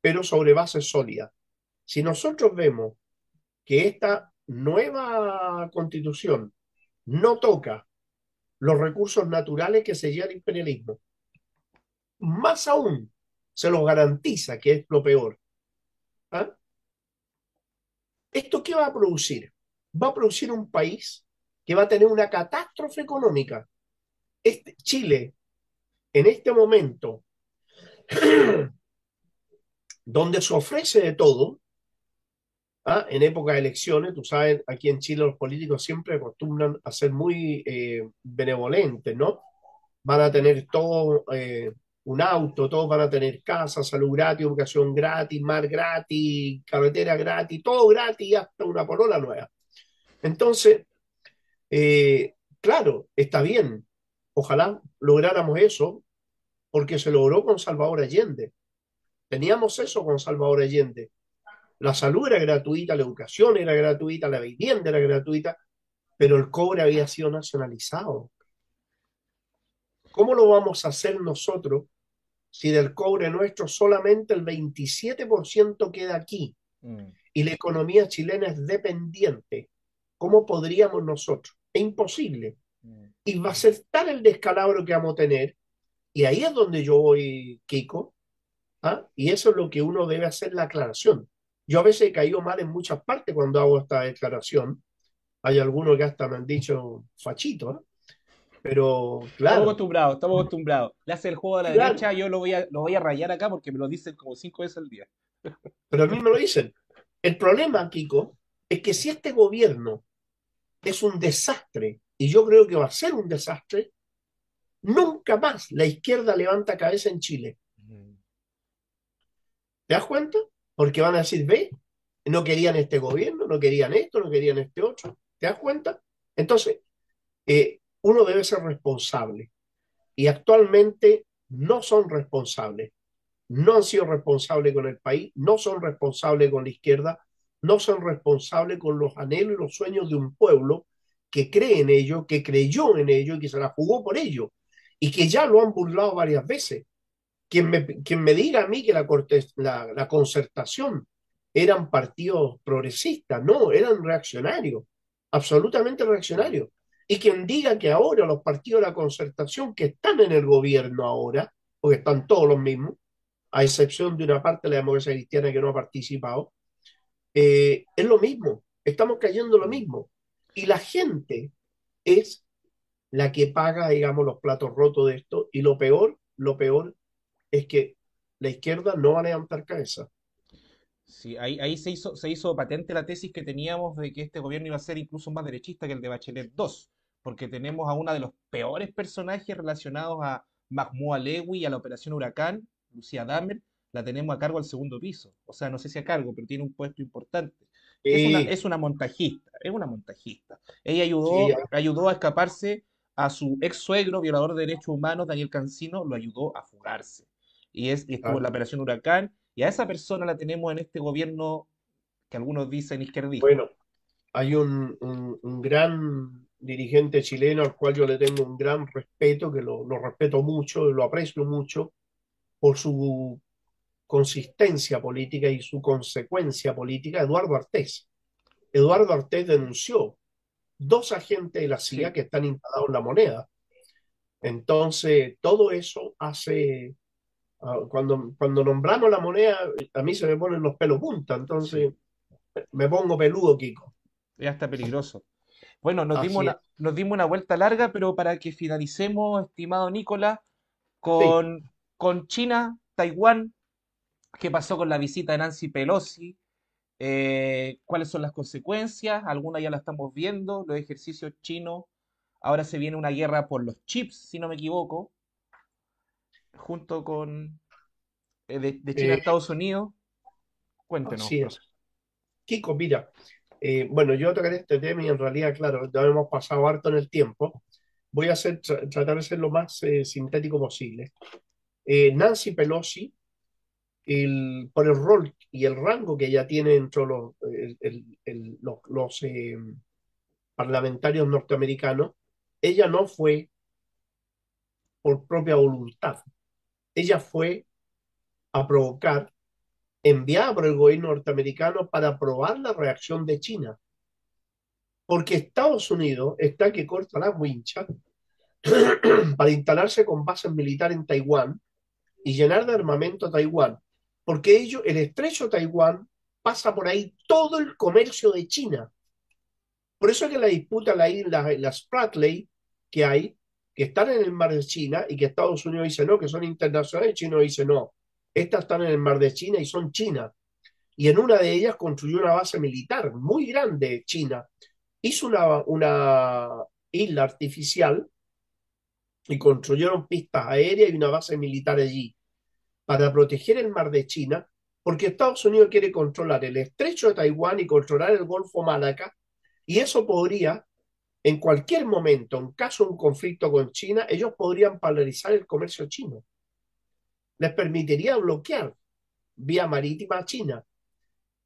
pero sobre bases sólidas. Si nosotros vemos que esta nueva constitución no toca los recursos naturales que se lleva el imperialismo, más aún se los garantiza, que es lo peor. ¿ah? ¿Esto qué va a producir? Va a producir un país que va a tener una catástrofe económica. Este, Chile, en este momento, donde se ofrece de todo, ¿ah? en época de elecciones, tú sabes, aquí en Chile los políticos siempre acostumbran a ser muy eh, benevolentes, ¿no? Van a tener todo, eh, un auto, todos van a tener casa, salud gratis, educación gratis, mar gratis, carretera gratis, todo gratis, hasta una polola nueva. Entonces, eh, claro, está bien. Ojalá lográramos eso, porque se logró con Salvador Allende. Teníamos eso con Salvador Allende. La salud era gratuita, la educación era gratuita, la vivienda era gratuita, pero el cobre había sido nacionalizado. ¿Cómo lo vamos a hacer nosotros si del cobre nuestro solamente el 27% queda aquí mm. y la economía chilena es dependiente? ¿Cómo podríamos nosotros? Es imposible. Mm. Y va a ser tal el descalabro que vamos a tener, y ahí es donde yo voy, Kiko, ¿ah? y eso es lo que uno debe hacer la aclaración. Yo a veces he caído mal en muchas partes cuando hago esta declaración. Hay algunos que hasta me han dicho fachito, ¿eh? Pero, claro. Estamos acostumbrados, estamos acostumbrados. Le hace el juego a la derecha, yo lo voy, a, lo voy a rayar acá porque me lo dicen como cinco veces al día. Pero a mí me lo dicen. El problema, Kiko, es que si este gobierno es un desastre, y yo creo que va a ser un desastre, nunca más la izquierda levanta cabeza en Chile. ¿Te das cuenta? Porque van a decir, ve, no querían este gobierno, no querían esto, no querían este otro. ¿Te das cuenta? Entonces, eh, uno debe ser responsable. Y actualmente no son responsables. No han sido responsables con el país, no son responsables con la izquierda, no son responsables con los anhelos y los sueños de un pueblo que cree en ello, que creyó en ello y que se la jugó por ello. Y que ya lo han burlado varias veces. Quien me, diga a mí que la, la, la concertación eran partidos progresistas, no, eran reaccionarios, absolutamente reaccionarios. Y quien diga que ahora los partidos de la concertación que están en el gobierno ahora, porque están todos los mismos, a excepción de una parte de la democracia cristiana que no ha participado, eh, es lo mismo, estamos cayendo lo mismo. Y la gente es la que paga, digamos, los platos rotos de esto. Y lo peor, lo peor es que la izquierda no va a levantar cabeza. Sí, ahí, ahí se hizo, se hizo patente la tesis que teníamos de que este gobierno iba a ser incluso más derechista que el de Bachelet 2 porque tenemos a una de los peores personajes relacionados a Mahmoud Alewi y a la Operación Huracán, Lucía Damer, la tenemos a cargo al segundo piso. O sea, no sé si a cargo, pero tiene un puesto importante. Es, una, montajista, es una montajista. Ella ayudó, ayudó a escaparse a su ex suegro, violador de derechos humanos, Daniel Cancino, lo ayudó a fugarse. Y, es, estuvo en la Operación Huracán, y a esa persona la tenemos en este gobierno que algunos dicen izquierdista. Bueno, hay un, un gran dirigente chileno al cual yo le tengo un gran respeto, que lo, respeto mucho, lo aprecio mucho por su consistencia política y su consecuencia política, Eduardo Artés. Eduardo Artés denunció dos agentes de la CIA que están instalados en la moneda. Entonces, todo eso hace, ah, cuando, cuando nombramos la moneda, a mí se me ponen los pelos punta, entonces me pongo peludo, Kiko. Ya está peligroso. Bueno, nos dimos, una, nos dimos una vuelta larga, pero para que finalicemos, estimado Nicolás, con, con China, Taiwán, qué pasó con la visita de Nancy Pelosi, eh, cuáles son las consecuencias, algunas ya las estamos viendo, los ejercicios chinos, ahora se viene una guerra por los chips, si no me equivoco, junto con eh, de, China a eh, Estados Unidos. Cuéntenos. Kiko, mira, eh, bueno, yo tocaré este tema y en realidad, claro, ya hemos pasado harto en el tiempo. Voy a hacer, tratar de ser lo más eh, sintético posible. Eh, Nancy Pelosi, el, por el rol y el rango que ella tiene entre los, los, parlamentarios norteamericanos, ella no fue por propia voluntad. Ella fue a provocar enviada por el gobierno norteamericano para probar la reacción de China. Porque Estados Unidos está que corta la wincha para instalarse con bases militares en Taiwán y llenar de armamento a Taiwán. Porque ellos, el estrecho Taiwán pasa por ahí todo el comercio de China. Por eso es que la disputa, la isla, la Spratley que hay, que están en el mar de China y que Estados Unidos dice no, que son internacionales, y China dice no. Estas están en el mar de China y son China. Y en una de ellas construyó una base militar muy grande, China. Hizo una, una isla artificial y construyeron pistas aéreas y una base militar allí para proteger el mar de China, porque Estados Unidos quiere controlar el estrecho de Taiwán y controlar el Golfo Malaca, y eso podría, en cualquier momento, en caso de un conflicto con China, ellos podrían paralizar el comercio chino les permitiría bloquear vía marítima a China.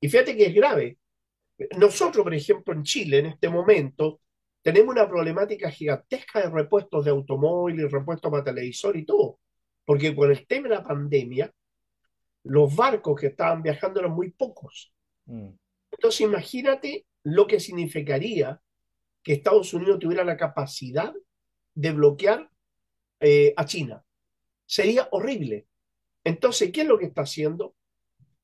Y fíjate que es grave. Nosotros, por ejemplo, en Chile, en este momento, tenemos una problemática gigantesca de repuestos de automóviles, repuestos para televisor y todo. Porque con el tema de la pandemia, los barcos que estaban viajando eran muy pocos. Mm. Entonces, imagínate lo que significaría que Estados Unidos tuviera la capacidad de bloquear eh, a China. Sería horrible. Entonces, ¿qué es lo que está haciendo?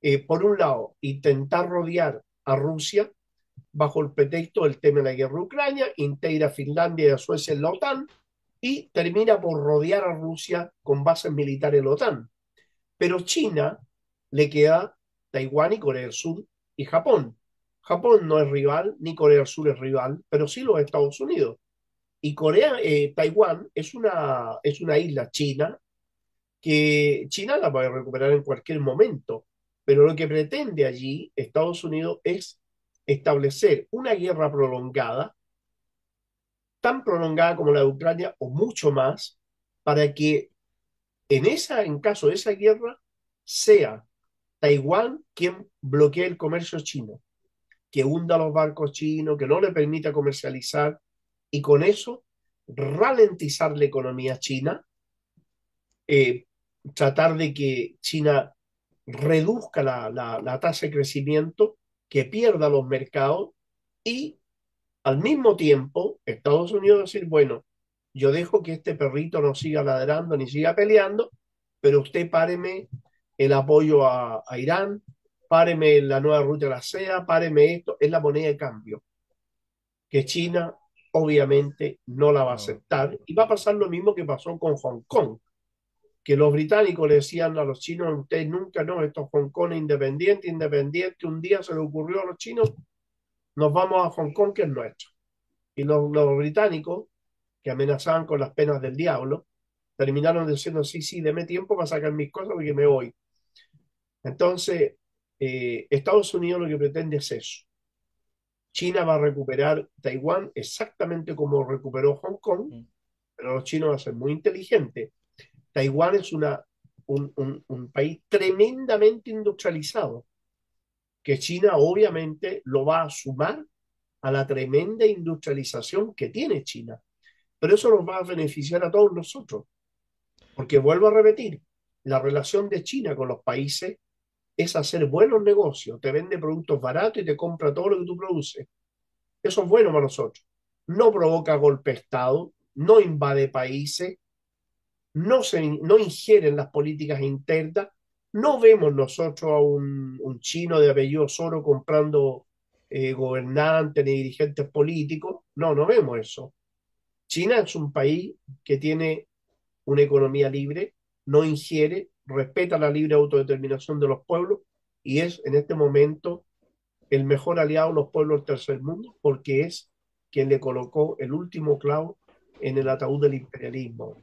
Eh, por un lado, intentar rodear a Rusia bajo el pretexto del tema de la guerra Ucrania, integra a Finlandia y a Suecia en la OTAN y termina por rodear a Rusia con bases militares en la OTAN. Pero China le queda Taiwán y Corea del Sur y Japón. Japón no es rival, ni Corea del Sur es rival, pero sí los Estados Unidos. Y Corea, eh, Taiwán es una, es una isla china que China la va a recuperar en cualquier momento, pero lo que pretende allí Estados Unidos es establecer una guerra prolongada, tan prolongada como la de Ucrania o mucho más, para que en, esa, en caso de esa guerra sea Taiwán quien bloquee el comercio chino que hunda los barcos chinos, que no le permita comercializar y con eso ralentizar la economía china, eh, tratar de que China reduzca la, la, tasa de crecimiento, que pierda los mercados y al mismo tiempo Estados Unidos decir, bueno, yo dejo que este perrito no siga ladrando ni siga peleando, pero usted páreme el apoyo a, a Irán, páreme la nueva ruta de la SEA, páreme esto, es la moneda de cambio, que China obviamente no la va a aceptar. Y va a pasar lo mismo que pasó con Hong Kong, que los británicos le decían a los chinos, ustedes nunca no, esto Hong Kong independiente, independiente, un día se le ocurrió a los chinos, nos vamos a Hong Kong que es nuestro. Y los, los británicos, que amenazaban con las penas del diablo, terminaron diciendo, sí, sí, deme tiempo para sacar mis cosas porque me voy. Entonces, eh, Estados Unidos lo que pretende es eso. China va a recuperar Taiwán exactamente como recuperó Hong Kong, mm. pero los chinos van a ser muy inteligentes. Taiwán es una, un, un, país tremendamente industrializado, que China obviamente lo va a sumar a la tremenda industrialización que tiene China. Pero eso nos va a beneficiar a todos nosotros, porque vuelvo a repetir, la relación de China con los países es hacer buenos negocios, te vende productos baratos y te compra todo lo que tú produces. Eso es bueno para nosotros. No provoca golpe de Estado, no invade países, no, se, no ingiere en las políticas internas. No vemos nosotros a un, chino de apellido Soro comprando eh, gobernantes ni dirigentes políticos. No, no vemos eso. China es un país que tiene una economía libre, no ingiere, respeta la libre autodeterminación de los pueblos y es en este momento el mejor aliado de los pueblos del tercer mundo porque es quien le colocó el último clavo en el ataúd del imperialismo,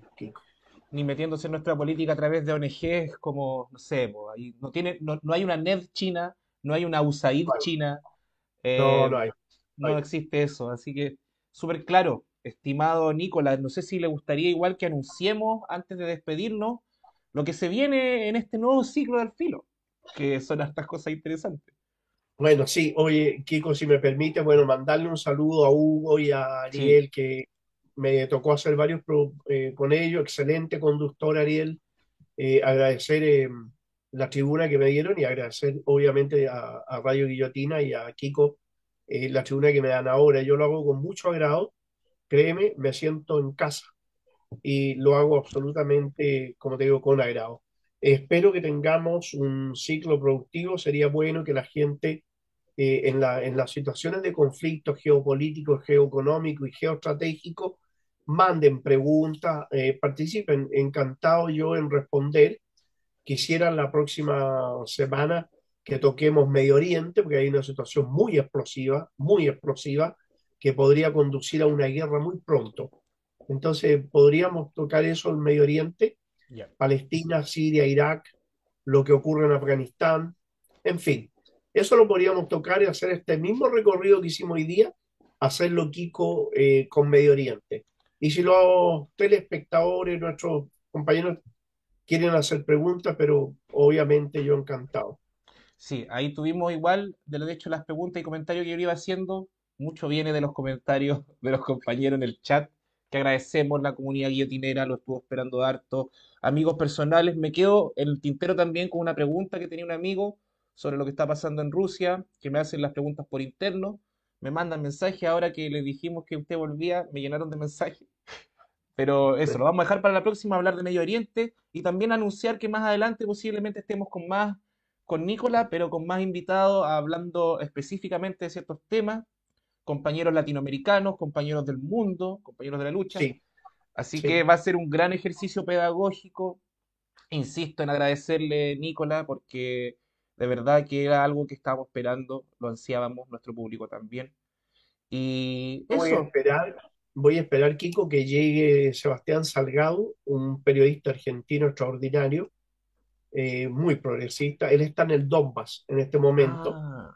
Ni metiéndose en nuestra política a través de ONGs como, no sé, no, tiene, no, hay una NED china, no hay una USAID china. Eh, no, no hay. No, existe eso, así que súper claro, estimado Nicolás, no sé si le gustaría igual que anunciemos antes de despedirnos lo que se viene en este nuevo ciclo del filo, que son estas cosas interesantes. Bueno, sí, oye, Kiko, si me permite, bueno, mandarle un saludo a Hugo y a Ariel, que me tocó hacer varios eh, con ellos, excelente conductor Ariel, eh, agradecer eh, la tribuna que me dieron y agradecer obviamente a, a Radio Guillotina y a Kiko la tribuna que me dan ahora. Yo lo hago con mucho agrado, créeme, me siento en casa y lo hago absolutamente, como te digo, con agrado. Espero que tengamos un ciclo productivo. Sería bueno que la gente eh, en, la, en las situaciones de conflicto geopolítico, geoeconómico y geoestratégico manden preguntas, eh, participen. Encantado yo en responder. Quisiera la próxima semana que toquemos Medio Oriente, porque hay una situación muy explosiva, muy explosiva, que podría conducir a una guerra muy pronto. Entonces, podríamos tocar eso en Medio Oriente, Palestina, Siria, Irak, lo que ocurre en Afganistán, en fin. Eso lo podríamos tocar y hacer este mismo recorrido que hicimos hoy día, hacerlo Kiko eh, con Medio Oriente. Y si los telespectadores, nuestros compañeros quieren hacer preguntas, pero obviamente yo encantado. Sí, ahí tuvimos igual, de lo de hecho, las preguntas y comentarios que yo iba haciendo. Mucho viene de los comentarios de los compañeros en el chat, que agradecemos la comunidad guillotinera, lo estuvo esperando harto. Amigos personales, me quedo en el tintero también con una pregunta que tenía un amigo sobre lo que está pasando en Rusia, que me hacen las preguntas por interno, me mandan mensajes ahora que les dijimos que usted volvía, me llenaron de mensajes. Pero eso, lo vamos a dejar para la próxima, hablar de Medio Oriente y también anunciar que más adelante posiblemente estemos con más, con Nicola, pero con más invitados hablando específicamente de ciertos temas, compañeros latinoamericanos, compañeros del mundo, compañeros de la lucha. Sí, Así que va a ser un gran ejercicio pedagógico. Insisto en agradecerle, Nicola, porque de verdad que era algo que estábamos esperando, lo ansiábamos, nuestro público también. Y Yo voy a eso, esperar, voy a esperar, Kiko, que llegue Sebastián Salgado, un periodista argentino extraordinario, eh, muy progresista. Él está en el Donbass en este momento, ah,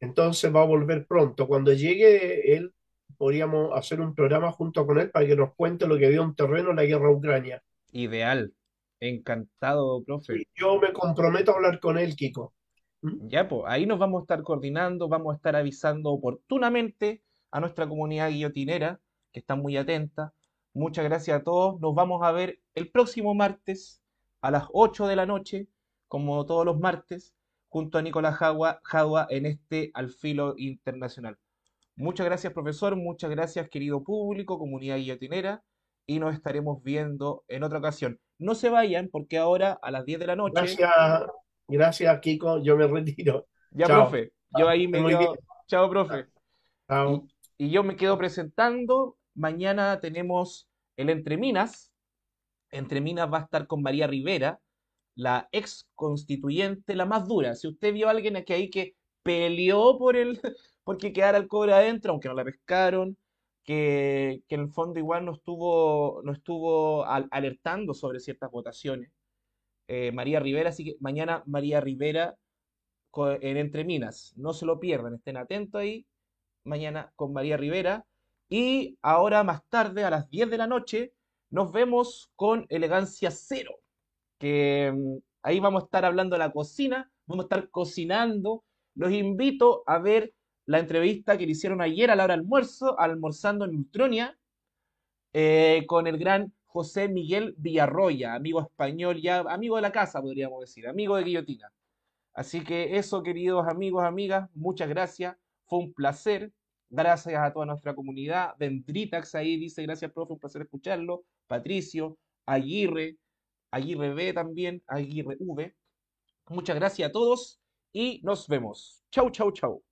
entonces va a volver pronto. Cuando llegue él, podríamos hacer un programa junto con él para que nos cuente lo que vio en terreno en la guerra Ucrania. ideal. Encantado, profe. Yo me comprometo a hablar con él, Kiko. ¿Mm? Ya, pues, ahí nos vamos a estar coordinando, vamos a estar avisando oportunamente a nuestra comunidad guillotinera, que está muy atenta. Muchas gracias a todos. Nos vamos a ver el próximo martes a las 8 de la noche, como todos los martes, junto a Nicolás Jadua, Jadua en este Al Filo Internacional. Muchas gracias, profesor. Muchas gracias, querido público, comunidad guillotinera. Y nos estaremos viendo en otra ocasión. No se vayan, porque ahora a las 10 de la noche Gracias, gracias, Kiko. Yo me retiro. Ya, Chao. profe, yo ahí me quedo, chao, profe. Y, Chao. y yo me quedo presentando. Mañana tenemos el Entre Minas. Entre Minas va a estar con María Rivera, la ex constituyente, la más dura. Si usted vio a alguien que ahí que peleó por el, porque quedara el cobre adentro, aunque no la pescaron, que, que en el fondo igual no estuvo, no estuvo al- alertando sobre ciertas votaciones. eh, María Rivera, así que mañana María Rivera en Entre Minas. No se lo pierdan, estén atentos ahí. Mañana con María Rivera. Y ahora más tarde, a las 10 de la noche, nos vemos con Elegancia Cero. Que mm, ahí vamos a estar hablando de la cocina, vamos a estar cocinando. Los invito a ver la entrevista que le hicieron ayer a la hora de almuerzo, almorzando en Neutronia, eh, con el gran José Miguel Villarroya, amigo español ya, amigo de la casa, podríamos decir, amigo de Guillotina. Así que eso, queridos amigos, amigas, muchas gracias. Fue un placer. Gracias a toda nuestra comunidad. Dendritax ahí dice, gracias, profe, un placer escucharlo. Patricio, Aguirre, Aguirre B también, Aguirre V. Muchas gracias a todos y nos vemos. Chau, chau, chau.